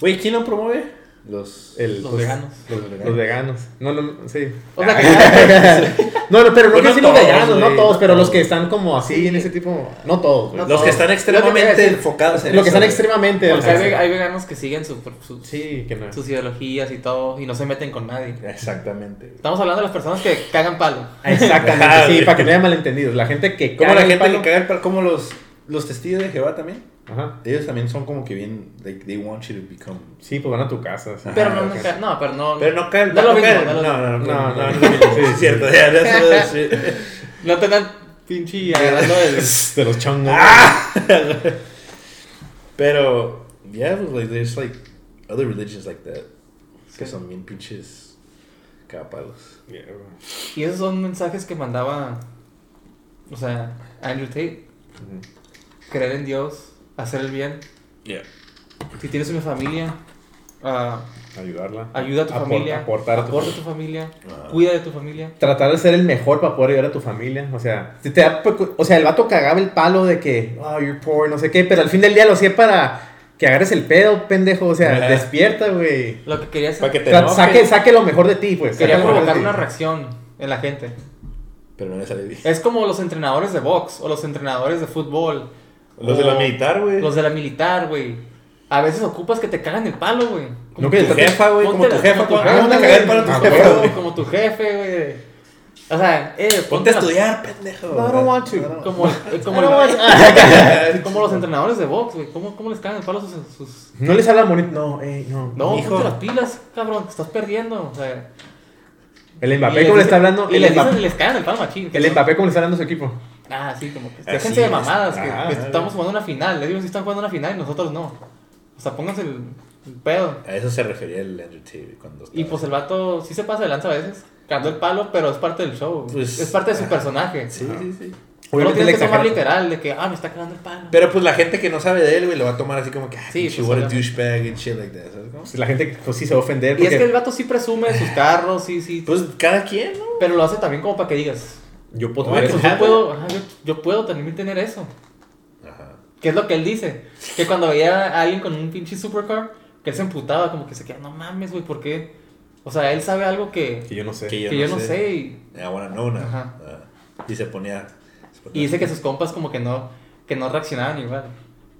Güey, ¿quién lo promueve? Los... El- Los veganos. Los, Los veganos. los veganos. No, no, sí. O sea, que- no, no, pero no Pues que no sí los todos, no todos, no pero todos. los que están como así en ese tipo. No todos. No Los que están que extremadamente decir. enfocados en Lo que están extremadamente. porque hay, ve- hay veganos que siguen su- sus- Sí, que no. sus ideologías y todo y no se meten con nadie. Exactamente. Estamos hablando de las personas que cagan palo. Exactamente, sí, para que no haya malentendidos. La gente que Como caga la el gente palo- que caga el palo, como los, los testigos de Jehová también. Ajá. Ellos también son como que bien, like, they want you to become... Sí, pues van a tu casa. sí. Pero no, nunca- no, pero no. Pero no cae No no No, no, no, no, No, no, no. no, sí, es cierto, ya. No te dan pinche agarrando. De los chongos. Ah. Pero, yeah, pues, like, there's like other religions like that. Que son bien pinches cagapalos. Yeah. Y esos son mensajes que mandaba. O sea, Andrew Tate. Creer en Dios, hacer el bien. Yeah. Si tienes una familia, ah, Ayudarla. ayuda a tu Apor- familia. Aportar a tu aporta a tu familia. Ah. Cuida de tu familia. tratar de ser el mejor para poder ayudar a tu familia. O sea, si te da o sea, el vato cagaba el palo de que, oh, you're poor, no sé qué, pero al fin del día lo hacía para que agarres el pedo, pendejo. O sea, Ajá. despierta, güey. Lo que quería hacer. Para que te enojes. Saque, saque lo mejor de ti, pues. Quería provocar una reacción en la gente. Pero no le sale bien. Es como los entrenadores de box o los entrenadores de fútbol. Los de la militar, güey. Los de la militar, güey. A veces ocupas que te cagan el palo, güey. No, que Tu jefa, güey, como Ponte tu jefa. como tu jefa, te cagué el palo a tu jefa, güey. güey. Como tu jefe, güey. O sea, eh, Ponte a la- estudiar, pendejo. No, I don't want to. Como, eh, como, el- como los entrenadores de box, güey. ¿Cómo, ¿Cómo les cagan el palo a sus, sus... No les habla bonito. No, ey, no. No, Hijo. ponte las pilas, cabrón. Te estás perdiendo. O sea, El Mbappé, ¿cómo le está hablando? Y El les, dicen, Mbappé, les cagan el palo machín. el Mbappé, ¿cómo le está dando a su equipo? Ah, sí, como que Así déjense de es. mamadas, que, Ah, que ah, estamos jugando una final. Les digo, si están jugando una final y nosotros no. O sea, pónganse el, el pedo. A eso se refería el Andrew Tate cuando Y pues el vato sí se pasa de lanza a veces, cagando el palo, pero es parte del show. Pues, es parte de su personaje. Sí, sí, sí. No lo Obviamente tienes le que tomar literal, de que, ah, me está cagando el palo. Pero pues la gente que no sabe de él, güey, lo va a tomar así como que, ah, Sí, pues, what a douchebag and shit like that, ¿sabes cómo? Pues La gente pues sí se va a ofender. y es que el vato sí presume sus carros, sí, sí. Pues cada quien, ¿no? pero lo hace también como para que digas, Yo puedo Oye, pues yo puedo, ajá, yo, yo puedo también tener eso. Ajá. Que es lo que él dice. Que cuando veía a alguien con un pinche supercar, que él se emputaba, como que se queda, no mames, güey, ¿por qué? O sea, él sabe algo que, Que yo no sé. Que que yo no sé. y, I wanna know now. Ajá. Ah. Y se ponía... se ponía- y dice que sus compas como que no, que no reaccionaban igual.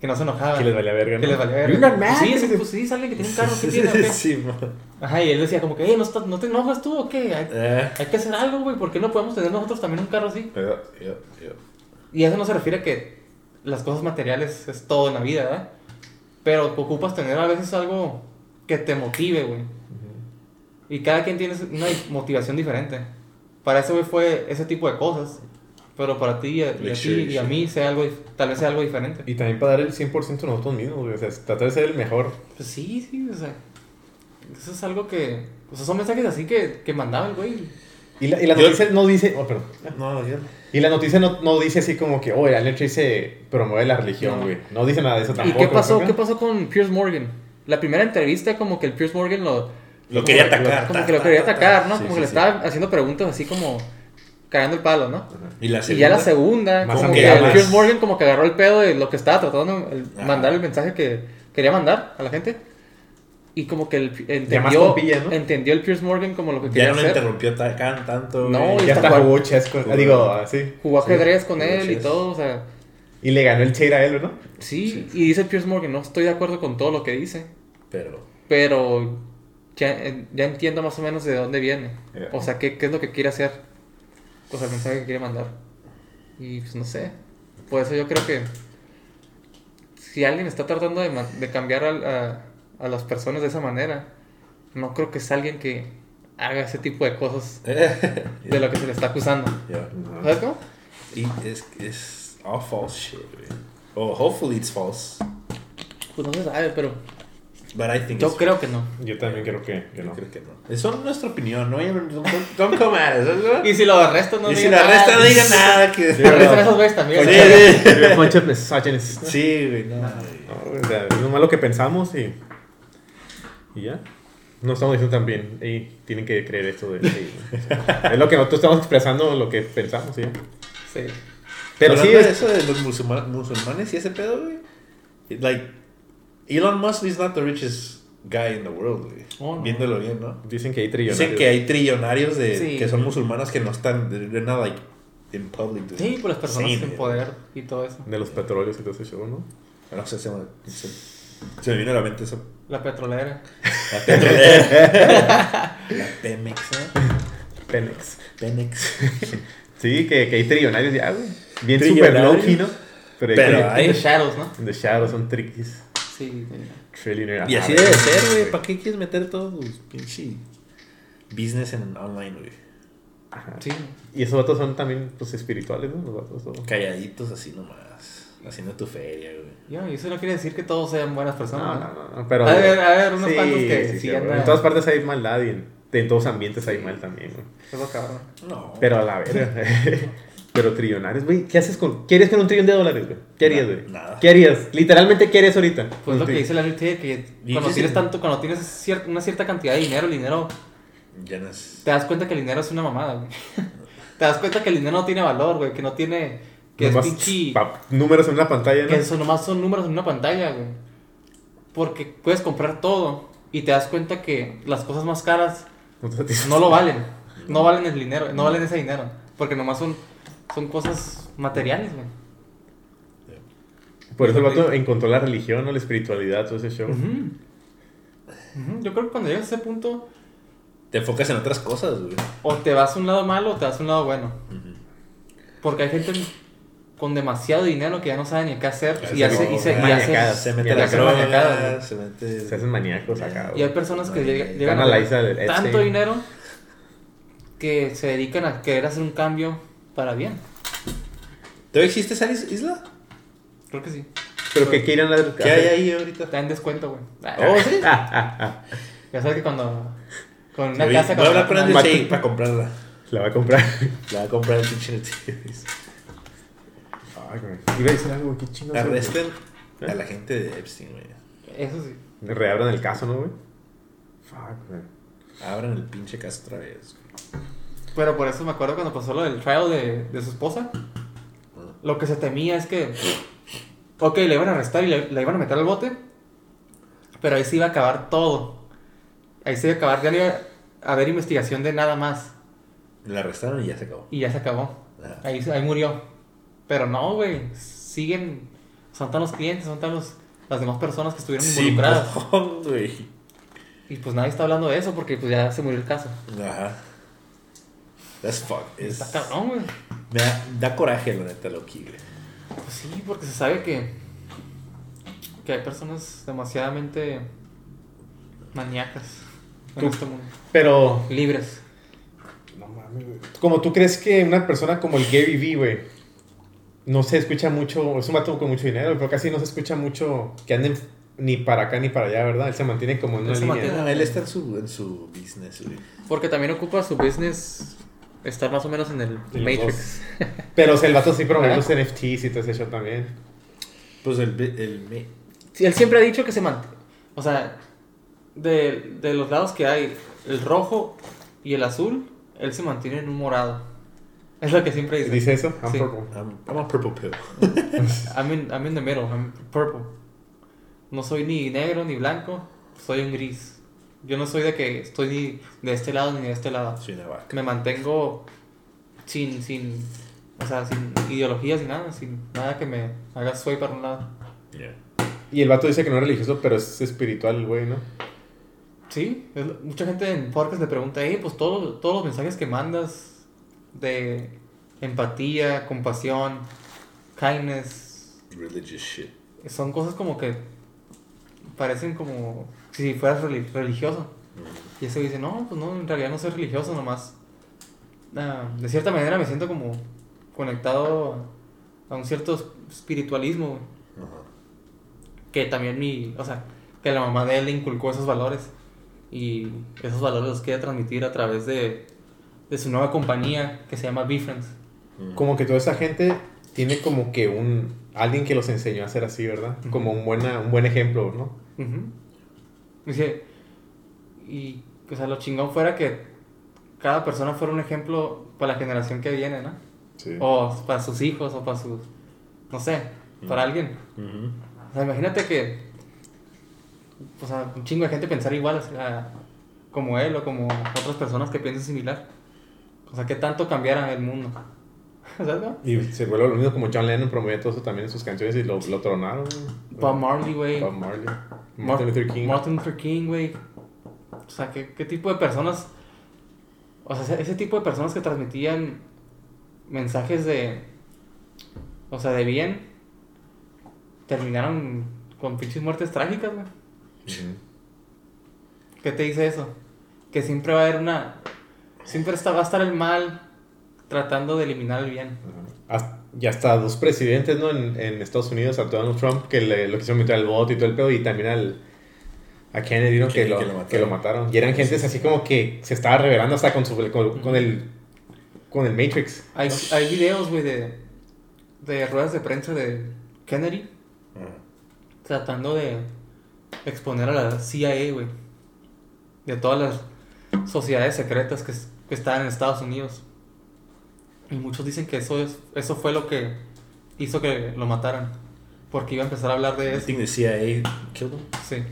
Que no se enojaban. Que les valía verga. Que ¿no? les valía verga. Sí, sí, pues sí, sale que tiene un carro, ¿qué tiene o qué? sí. Ajá, y él decía como que, hey, ¿no, estás- ¿no te enojas tú o qué? Hay, Eh. hay que hacer algo, güey, ¿por qué no podemos tener nosotros también un carro así? Yo, yo, yo. Y eso no se refiere a que las cosas materiales es todo en la vida, ¿verdad? Pero ocupas tener a veces algo que te motive, güey. Y cada quien tiene una motivación diferente. Para ese güey fue ese tipo de cosas. Pero para ti y a, y a ti y a mí sea algo, tal vez sea algo diferente. Y también para dar el 100% a nosotros mismos, güey. O sea, tratar de ser el mejor. Pues sí, sí, o sea. Eso es algo que. O sea, son mensajes así que, que mandaba el güey. Y la, y la Yo- noticia no dice. Oh, perdón. No, yo... Y la noticia no, no dice así como que, oh, Alex se promueve la religión, No. güey. No. dice nada de eso ¿Y tampoco. qué pasó? ¿no? ¿Qué pasó con Piers Morgan? La primera entrevista, como que el Piers Morgan lo. Lo quería Como- atacar. Como ta, que lo quería ta, ta. atacar, ¿no? Sí, como sí, que le sí. estaba haciendo preguntas así como. Cagando el palo, ¿no? Y la Y segunda... ya la segunda, Más como que Piers Morgan como que agarró el pedo de lo que estaba tratando de mandar el mensaje que quería mandar a la gente. Y como que el, Ya entendió, compilla, ¿no? entendió el Piers Morgan como lo que Ya quería no le hacer. interrumpió ta- can- tanto. No, güey. Ya está hasta jugó chess con. Jugó- Digo, así. Jugó ajedrez con jugó él y chess. todo, o sea, Y le ganó el Cheira a él, ¿no? sí, y dice Piers Morgan, no estoy de acuerdo con todo lo que dice, Pero... pero ya, ya entiendo más o menos de dónde viene, Yeah. o sea, qué, qué es lo que quiere hacer, o sea, el mensaje que quiere mandar, y pues no sé, por eso yo creo que si alguien está tratando de, man- de cambiar al- a, a las personas de esa manera, no creo que es alguien que haga ese tipo de cosas de lo que se le está acusando, Yeah. ¿sabes cómo? Es, es all false shit. O hopefully it's false. Pues no se sabe, pero But I think yo it's creo que no. Yo también creo que, que no. Creo que no. Eso es nuestra opinión, no don't, don't come at us. Y si lo arrestan, no Y si digan la nada. arrestan, no digan nada. Que... Sí, Arrestan a esos güeyes también. Sí, güey. sí. Sí, güey, no. güey. No, o sea, es lo que pensamos y. Y ya. No estamos diciendo también, "Ey, tienen que creer esto de. ey". es lo que nosotros estamos expresando, lo que pensamos, ¿sí? Sí. Pero sí, Hablando de es, eso de los musulma- musulmanes y ese pedo, güey. Like, Elon Musk is not the richest guy in the world, güey. Oh, no. Viéndolo bien, ¿no? dicen que hay trillonarios. Dicen que hay trillonarios de, Sí. que son musulmanas que no están, they're not like in public. dude. Sí, por las personas Sí, güey. poder y todo eso. De los petróleos y todo ese show, ¿no? No sé, se me, se, se me vino a la mente eso. La petrolera. La petrolera. la Pemex, ¿eh? Penex. Pemex. Sí, que, que hay trillonarios ya, güey. Bien super low ¿no? Pero, Pero hay hay- In the Shadows, ¿no? The Shadows son triquis. Sí. Trillionaire. Y así debe ser, güey. ¿Para qué quieres meter todos tus pinche business en online, güey? Ajá. Sí. Y esos vatos son también, pues, espirituales, ¿no? Los vatos. todo. Calladitos así nomás. Haciendo tu feria, güey. Ya, y eso no quiere decir que todos sean buenas personas. no, ¿no? no, no, pero... A ver, a ver, unos Sí, cuantos que sí, sí, sí, andan- En todas partes hay maldad y en, en todos ambientes hay mal también, güey. Cabrón. No. Pero a la verga. Pero trillonarios, güey. ¿Qué haces con. ¿Qué harías con un trillón de dólares, güey? ¿Qué harías, güey? Nada. ¿Qué harías? Literalmente, ¿qué harías ahorita? Pues lo que dice la Tate, que cuando tienes sí. tanto, cuando tienes cier- una cierta cantidad de dinero, el dinero, Ya no es. te das cuenta que el dinero es una mamada, güey. te das cuenta que el dinero no tiene valor, güey, que no tiene, que nomás es pinche, pa- números en una pantalla, ¿no? que eso nomás son números en una pantalla, güey. Porque puedes comprar todo y te das cuenta que las cosas más caras No te satisface. no lo valen. No valen el dinero, no valen ese dinero. Porque nomás son, son cosas materiales, güey. Por eso el vato encontró la religión, ¿no? la espiritualidad, todo ese show. Yo creo que cuando llegas a ese punto, Te enfocas en otras cosas, güey. o te vas a un lado malo o te vas a un lado bueno. Porque hay gente con demasiado dinero que ya no sabe ni qué hacer. Y, se hace, acabó, y, se, y, maniacadas. hace- Se mete la se droga, mete... Se hacen maníacos acá. y hay personas que llegan a a la isla del tanto dinero que se dedican a querer hacer un cambio para bien. ¿Todavía existe esa is- isla? Creo que sí. Pero que quieran hacer. ¿Qué hay ahí ahorita? Te dan descuento, güey. Ah, ¿Oh, sí? Ya sabes que cuando. Con una Voy, casa. voy a hablar con Andy para comprarla. La va a comprar. La va a comprar el pinche. Ay, güey. Iba a decir algo, qué chingados. Arresten a la gente de Epstein, güey. Eso sí. Reabran el caso, ¿no, güey? Fuck, güey. Abran el pinche caso otra vez. Pero por eso me acuerdo cuando pasó lo del trial de, de su esposa. Lo que se temía es que. Ok, le iban a arrestar y le, la iban a meter al bote. Pero ahí se iba a acabar todo. Ahí se iba a acabar. Ya no iba a haber investigación de nada más. La arrestaron y ya se acabó. Y ya se acabó. Ah. Ahí, ahí murió. Pero no, güey. Siguen. Son tan los clientes, son tan los, las demás personas que estuvieron involucradas. Simón, güey. Y pues nadie está hablando de eso porque pues ya se murió el caso. Ajá. That's fuck. Es- Está cabrón, güey. Me da, da coraje, la neta, Loki, güey. Pues sí, porque se sabe que, que hay personas demasiadamente maníacas en este mundo. Pero. Libres. No mames, güey. Como tú crees que una persona como el Gary Vee, güey, no se escucha mucho, es un vato con mucho dinero, pero casi no se escucha mucho que anden ni para acá ni para allá, ¿verdad? Él se mantiene como en Él una se línea. mantiene- No, él está en su, en su business, güey. Porque también ocupa su business estar más o menos en el En Matrix. Pero o sea, el vato sí promovió los NFTs y todo ese show también. Pues el, el, me- Sí, él siempre ha dicho que se mantiene. O sea, de, de los lados que hay, el rojo y el azul, él se mantiene en un morado. Es lo que siempre dice. ¿Dice eso? I'm Sí. purple. I'm, I'm a purple pill. I'm in, I'm in the middle, I'm purple. No soy ni negro ni blanco, soy un gris. Yo no soy de que estoy ni de este lado ni de este lado. Una vaca. Me mantengo sin, sin, o sea, sin ideologías ni nada, sin nada que me haga soy para un lado. Yeah. Y el vato dice que no es religioso, pero es espiritual el güey, ¿no? Sí, es mucha gente en podcast le pregunta, hey, pues todos, todos los mensajes que mandas de empatía, compasión, kindness, Religious shit. son cosas como que parecen como si fueras reli- religioso. Y ese dice, no, pues no, en realidad no soy religioso, nomás. ah, de cierta manera me siento como conectado a un cierto espiritualismo, güey, Ajá. que también mi, o sea, que la mamá de él le inculcó esos valores y esos valores los quiere transmitir a través de, de su nueva compañía que se llama Befriends. Como que toda esa gente tiene como que un... Alguien que los enseñó a ser así, ¿verdad? Ujú. Como un, buena, un buen ejemplo, ¿no? Ujú. Dice, y, o sea, lo chingón fuera que cada persona fuera un ejemplo para la generación que viene, ¿no? Sí. O para sus hijos, o para sus, no sé, para alguien. O sea, imagínate que, o sea, un chingo de gente pensar igual, o sea, como él o como otras personas que piensen similar. O sea, que tanto cambiara el mundo. ¿Sabes, no? Y se vuelve lo mismo como John Lennon promovía todo eso también en sus canciones y lo, lo tronaron. Bob Marley, güey. Bob Marley. Mar- Martin Luther King. Martin Luther King, güey. O sea, ¿qué, ¿qué tipo de personas? O sea, ese- tipo de personas que transmitían mensajes de. O sea, de bien. Terminaron con pinches muertes trágicas, güey. Ujú. ¿Qué te dice eso? Que siempre va a haber una. Siempre está, va a estar el mal tratando de eliminar el bien. Hasta- Y hasta dos presidentes, ¿no? En, en Estados Unidos, a Donald Trump, que le, lo quisieron meter al voto y todo el pedo, y también al, a Kennedy, ¿no? Que, lo, que lo mataron. que lo mataron. Y eran gentes así como que se estaba revelando hasta con, su, con, con el, con el Matrix. Hay, hay videos, güey, de, de ruedas de prensa de Kennedy tratando de exponer a la CIA, güey. De todas las sociedades secretas que, que están en Estados Unidos. Y muchos dicen que eso, es, eso fue lo que hizo que lo mataran. Porque iba a empezar a hablar de eso. CIA killed him. Sí.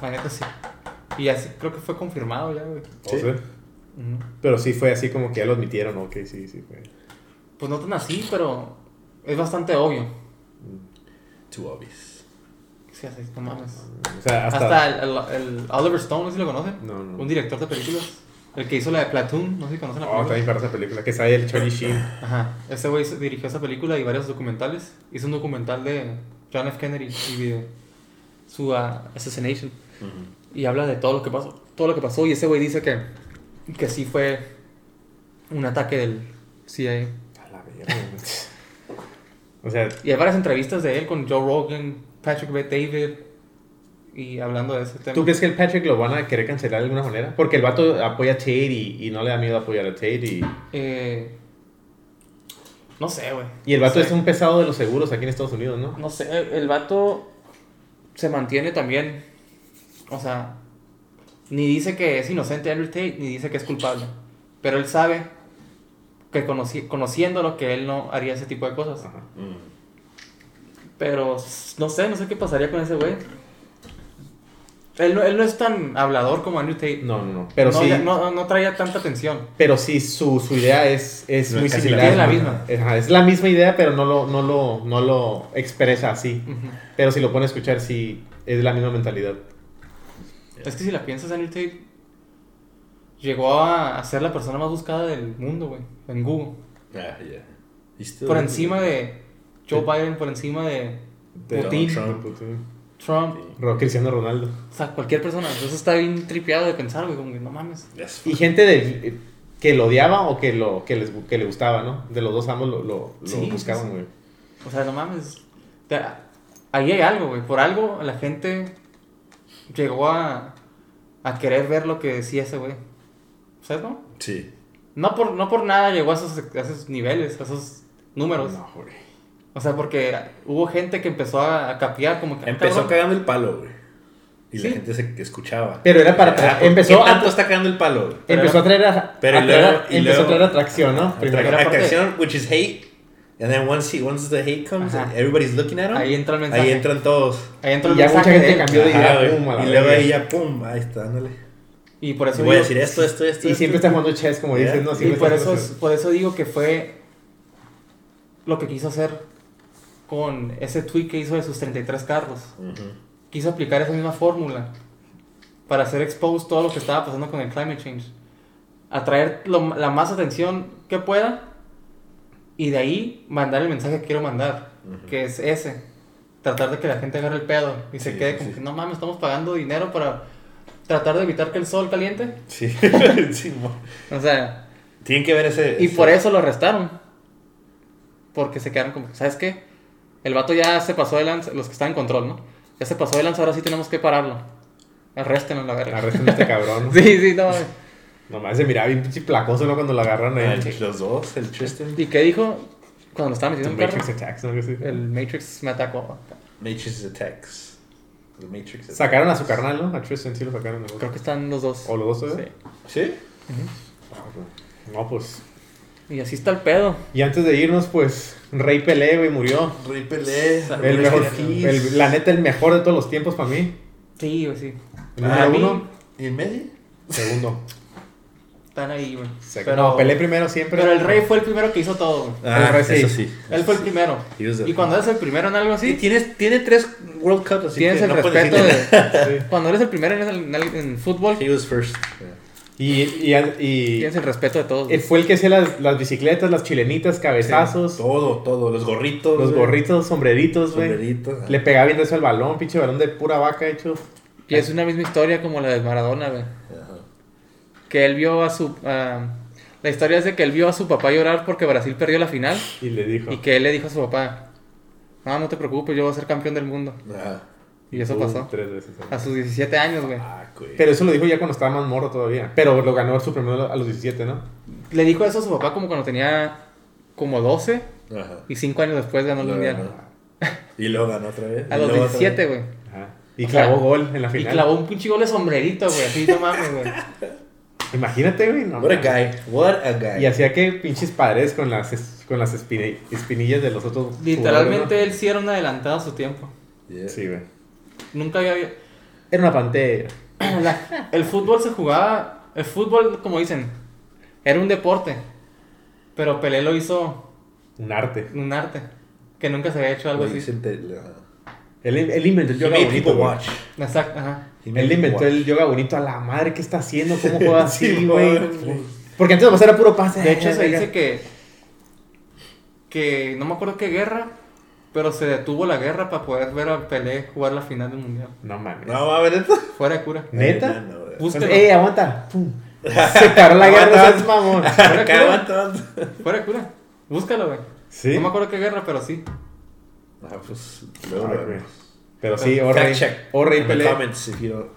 La neta sí. Y así creo que fue confirmado ya, güey. O sea, Ujú. Pero sí fue así como que ya lo admitieron, ok, sí, sí fue. Pues no tan así, pero es bastante obvio. Too obvious. Sí, así, no mames. O sea, hasta... Hasta, el, el- el Oliver Stone, no sé si lo conocen. No, no. Un director de películas. El que hizo la de Platoon, no sé si conocen la Oh, película. también para esa película, que sale el Charlie Sheen. Ajá. Ese güey dirigió esa película y varios documentales. Hizo un documental de John F. Kennedy y de su ah, assassination. Y habla de todo lo que pasó. Todo lo que pasó. Y ese güey dice que, que sí fue un ataque del CIA. A la verga. o sea, Y hay varias entrevistas de él con Joe Rogan, Patrick Bet David. Y hablando de ese tema. ¿tú crees que el Patrick lo van a querer cancelar de alguna manera? Porque el vato apoya a Tate y, y no le da miedo apoyar a Tate y... Eh, no sé, güey. Y el vato No es un pesado de los seguros aquí en Estados Unidos, ¿no? No sé, el vato se mantiene también. O sea, ni dice que es inocente Andrew Tate, ni dice que es culpable. Pero él sabe que conoci conociéndolo que él no haría ese tipo de cosas. Ajá. Pero no sé, no sé qué pasaría con ese güey. Él no, él no es tan hablador como Andrew Tate. No, no, no. Pero no, sí, no, no traía tanta atención. pero sí su, su idea es, es No muy similar. la- es la misma. Ajá, es la misma idea, pero no lo, no lo, no lo expresa así. Pero si lo pone a escuchar, sí, es la misma mentalidad. Es que si la piensas, Andrew Tate llegó a, a ser la persona más buscada del mundo, güey, en Google. Ah, yeah. Por encima de Joe Biden, por encima de De Putin, Donald Trump. Trump, Cristiano Ronaldo. o sea, cualquier persona. Eso está bien tripeado de pensar, güey, como que no mames. Yes. Y gente de, que lo odiaba o que, lo, que, les, que le gustaba, ¿no? De los dos ambos lo, lo, lo Sí, buscaban, güey. O sea, no mames. Te- Ahí hay algo, güey. Por algo la gente llegó a, a querer ver lo que decía ese güey. ¿Sabes, no? Sí. No por, no por nada llegó a esos, a esos niveles, a esos números. No, güey. O sea, porque hubo gente que empezó a, a capear como que... ah, Empezó cabrón. cagando el palo, güey. Y Sí. la gente se escuchaba. Pero era para Ah, tra- empezó ¿qué a- tanto está cagando el palo, güey? Empezó a traer, a, Pero a y traer- luego- y empezó luego- a traer atracción, ¿no? Primero. Parte- Atracción, which is hate. And then once, he, once the hate comes, everybody's looking at him. Ahí entra el mensaje. Ahí entran todos. Ahí entró Y el ya mensaje mucha gente cambió de idea. Ajá, pum, a y luego ahí ya, pum, ahí está, ándale. Y por eso Y voy a decir esto, esto, esto. Y esto, siempre esto. está jugando chess, como Yeah. dices, ¿no? Y por eso, por eso digo que fue lo que quiso hacer con ese tweet que hizo de sus 33 carros. Ujú. Quiso aplicar esa misma fórmula para hacer exposed todo lo que estaba pasando con el climate change. Atraer lo- la más atención que pueda y de ahí mandar el mensaje que quiero mandar, Ujú. que es ese. Tratar de que la gente agarre el pedo y se Sí, quede sí, como sí. que no mames, estamos pagando dinero para tratar de evitar que el sol caliente. Sí. sí O sea, Tienen que ver ese. Y ese- por eso lo arrestaron. Porque se quedaron como, ¿sabes qué? El vato ya se pasó de lanza, los que están en control, ¿no? Ya se pasó de lanza, ahora sí tenemos que pararlo. Arréstenlo la verga. Arrestan a este cabrón. ¿no? Sí, sí, no mames. Nomás se miraba bien pinche placoso, ¿no? Cuando lo agarran Ah, ahí. el- los dos, el Tristan. ¿Y qué dijo cuando lo estaba metiendo en carro? Matrix Attacks, ¿no? El Matrix me atacó. Matrix Attacks. The Matrix Attacks. Sacaron a su carnal, ¿no? A Tristan sí lo sacaron. Creo que están los dos. ¿O los dos, Sí. eh? ¿Sí? No, pues. Y así está el pedo. Y antes de irnos, pues, Rey Pelé, güey, murió. Rey Pelé. El mejor, el- la neta, el mejor de todos los tiempos para mí. Sí, güey, sí. El Ah, número uno, ¿Y en medio? segundo. Están ahí, güey. Pero, no, Pelé primero siempre. pero el rey fue el primero que hizo todo, güey. Ah, rey sí. eso sí. Él fue el primero. The- Y cuando eres el primero en algo Sí, así, tienes, tiene tres World Cups, así tienes que el no respeto de... Sí. Cuando eres el primero en, el- en el- en fútbol, He was first. Y, y, y, tienes el respeto de todos. él fue el que hacía las, las bicicletas, las chilenitas, cabezazos, Todo, todo. Los gorritos. los gorritos, sombreritos, güey. Sombreritos. Le pegaba bien eso al balón, pinche balón de pura vaca hecho. Y es una misma historia como la de Maradona, güey. Ajá. Que él vio a su... ah, la historia es de que él vio a su papá llorar porque Brasil perdió la final Y le dijo. y que él le dijo a su papá, no, no te preocupes, yo voy a ser campeón del mundo. Ajá. Y eso Uh, pasó. Tres veces. A sus 17 años, güey. Ah, güey. Pero eso lo dijo ya cuando estaba más morro todavía. Pero lo ganó su primero a los 17, ¿no? Le dijo eso a su papá como cuando tenía como 12 Ajá. y 5 años después ganó el Lo mundial. ganó. Y luego ganó otra vez. A Y los luego otra 17, vez. güey. Ajá. Y O sea, clavó gol en la Y final. clavó un pinche gol de sombrerito, güey. Así, no mames, güey. Imagínate, güey. No, What a guy. What a guy. Y hacía que pinches paredes con las, con las espinillas de los otros. Literalmente jugadores, él sí era un adelantado a su tiempo. Sí, güey. Nunca había... Era una pantera. La- el fútbol se jugaba... El fútbol, como dicen, era un deporte. Pero Pelé lo hizo Un arte. un arte. Que nunca se había hecho algo así. la- Él, él inventó el yoga bonito. watch. Exacto, ajá. Él inventó watch. el yoga bonito a la madre que está haciendo, cómo juega así, Sí, güey. Porque antes era puro pase. De hecho, se dice que. Que no me acuerdo qué guerra. Pero se detuvo la guerra para poder ver a Pelé jugar la final del mundial. No mames. No, va a ver esto. Fuera de cura. ¿Neta? Eh, no, no. Búsquelo. ¡Ey, aguanta! Pum. Se paró la guerra, seas mamón. Fuera de Acá, cura. Fuera de cura. Búscalo, güey. Sí. No me acuerdo qué guerra, pero sí. Ah, pues luego lo vemos. Pero sí, Orrey. Orrey Pelé. comments if you don't-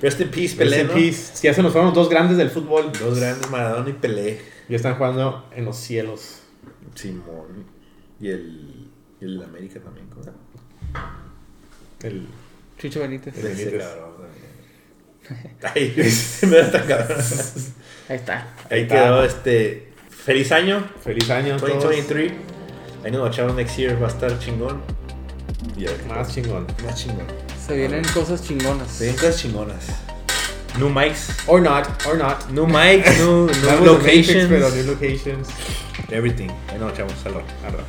Rest in peace, Rest Pelé, in ¿no? peace. Si ya se nos fueron los dos grandes del fútbol. Dos grandes, Maradona y Pelé. Ya están jugando en los cielos. Simón. Y el, y el América también. ¿cómo? El... Chicho Benítez. El Ese Benítez. cabrón también. Cabrón. Ahí está. Ahí está. quedó este. Feliz año, Feliz año. a todos. 2023. Ahí nos echamos next year, va a estar chingón. Y Más chingón. más chingón. Se vienen cosas chingonas. Se ven cosas chingonas. New mics, Or not, or not. new mics, new, a Matrix, locations, pero new locations. everything. Ahí nos echamos, salud. Arra.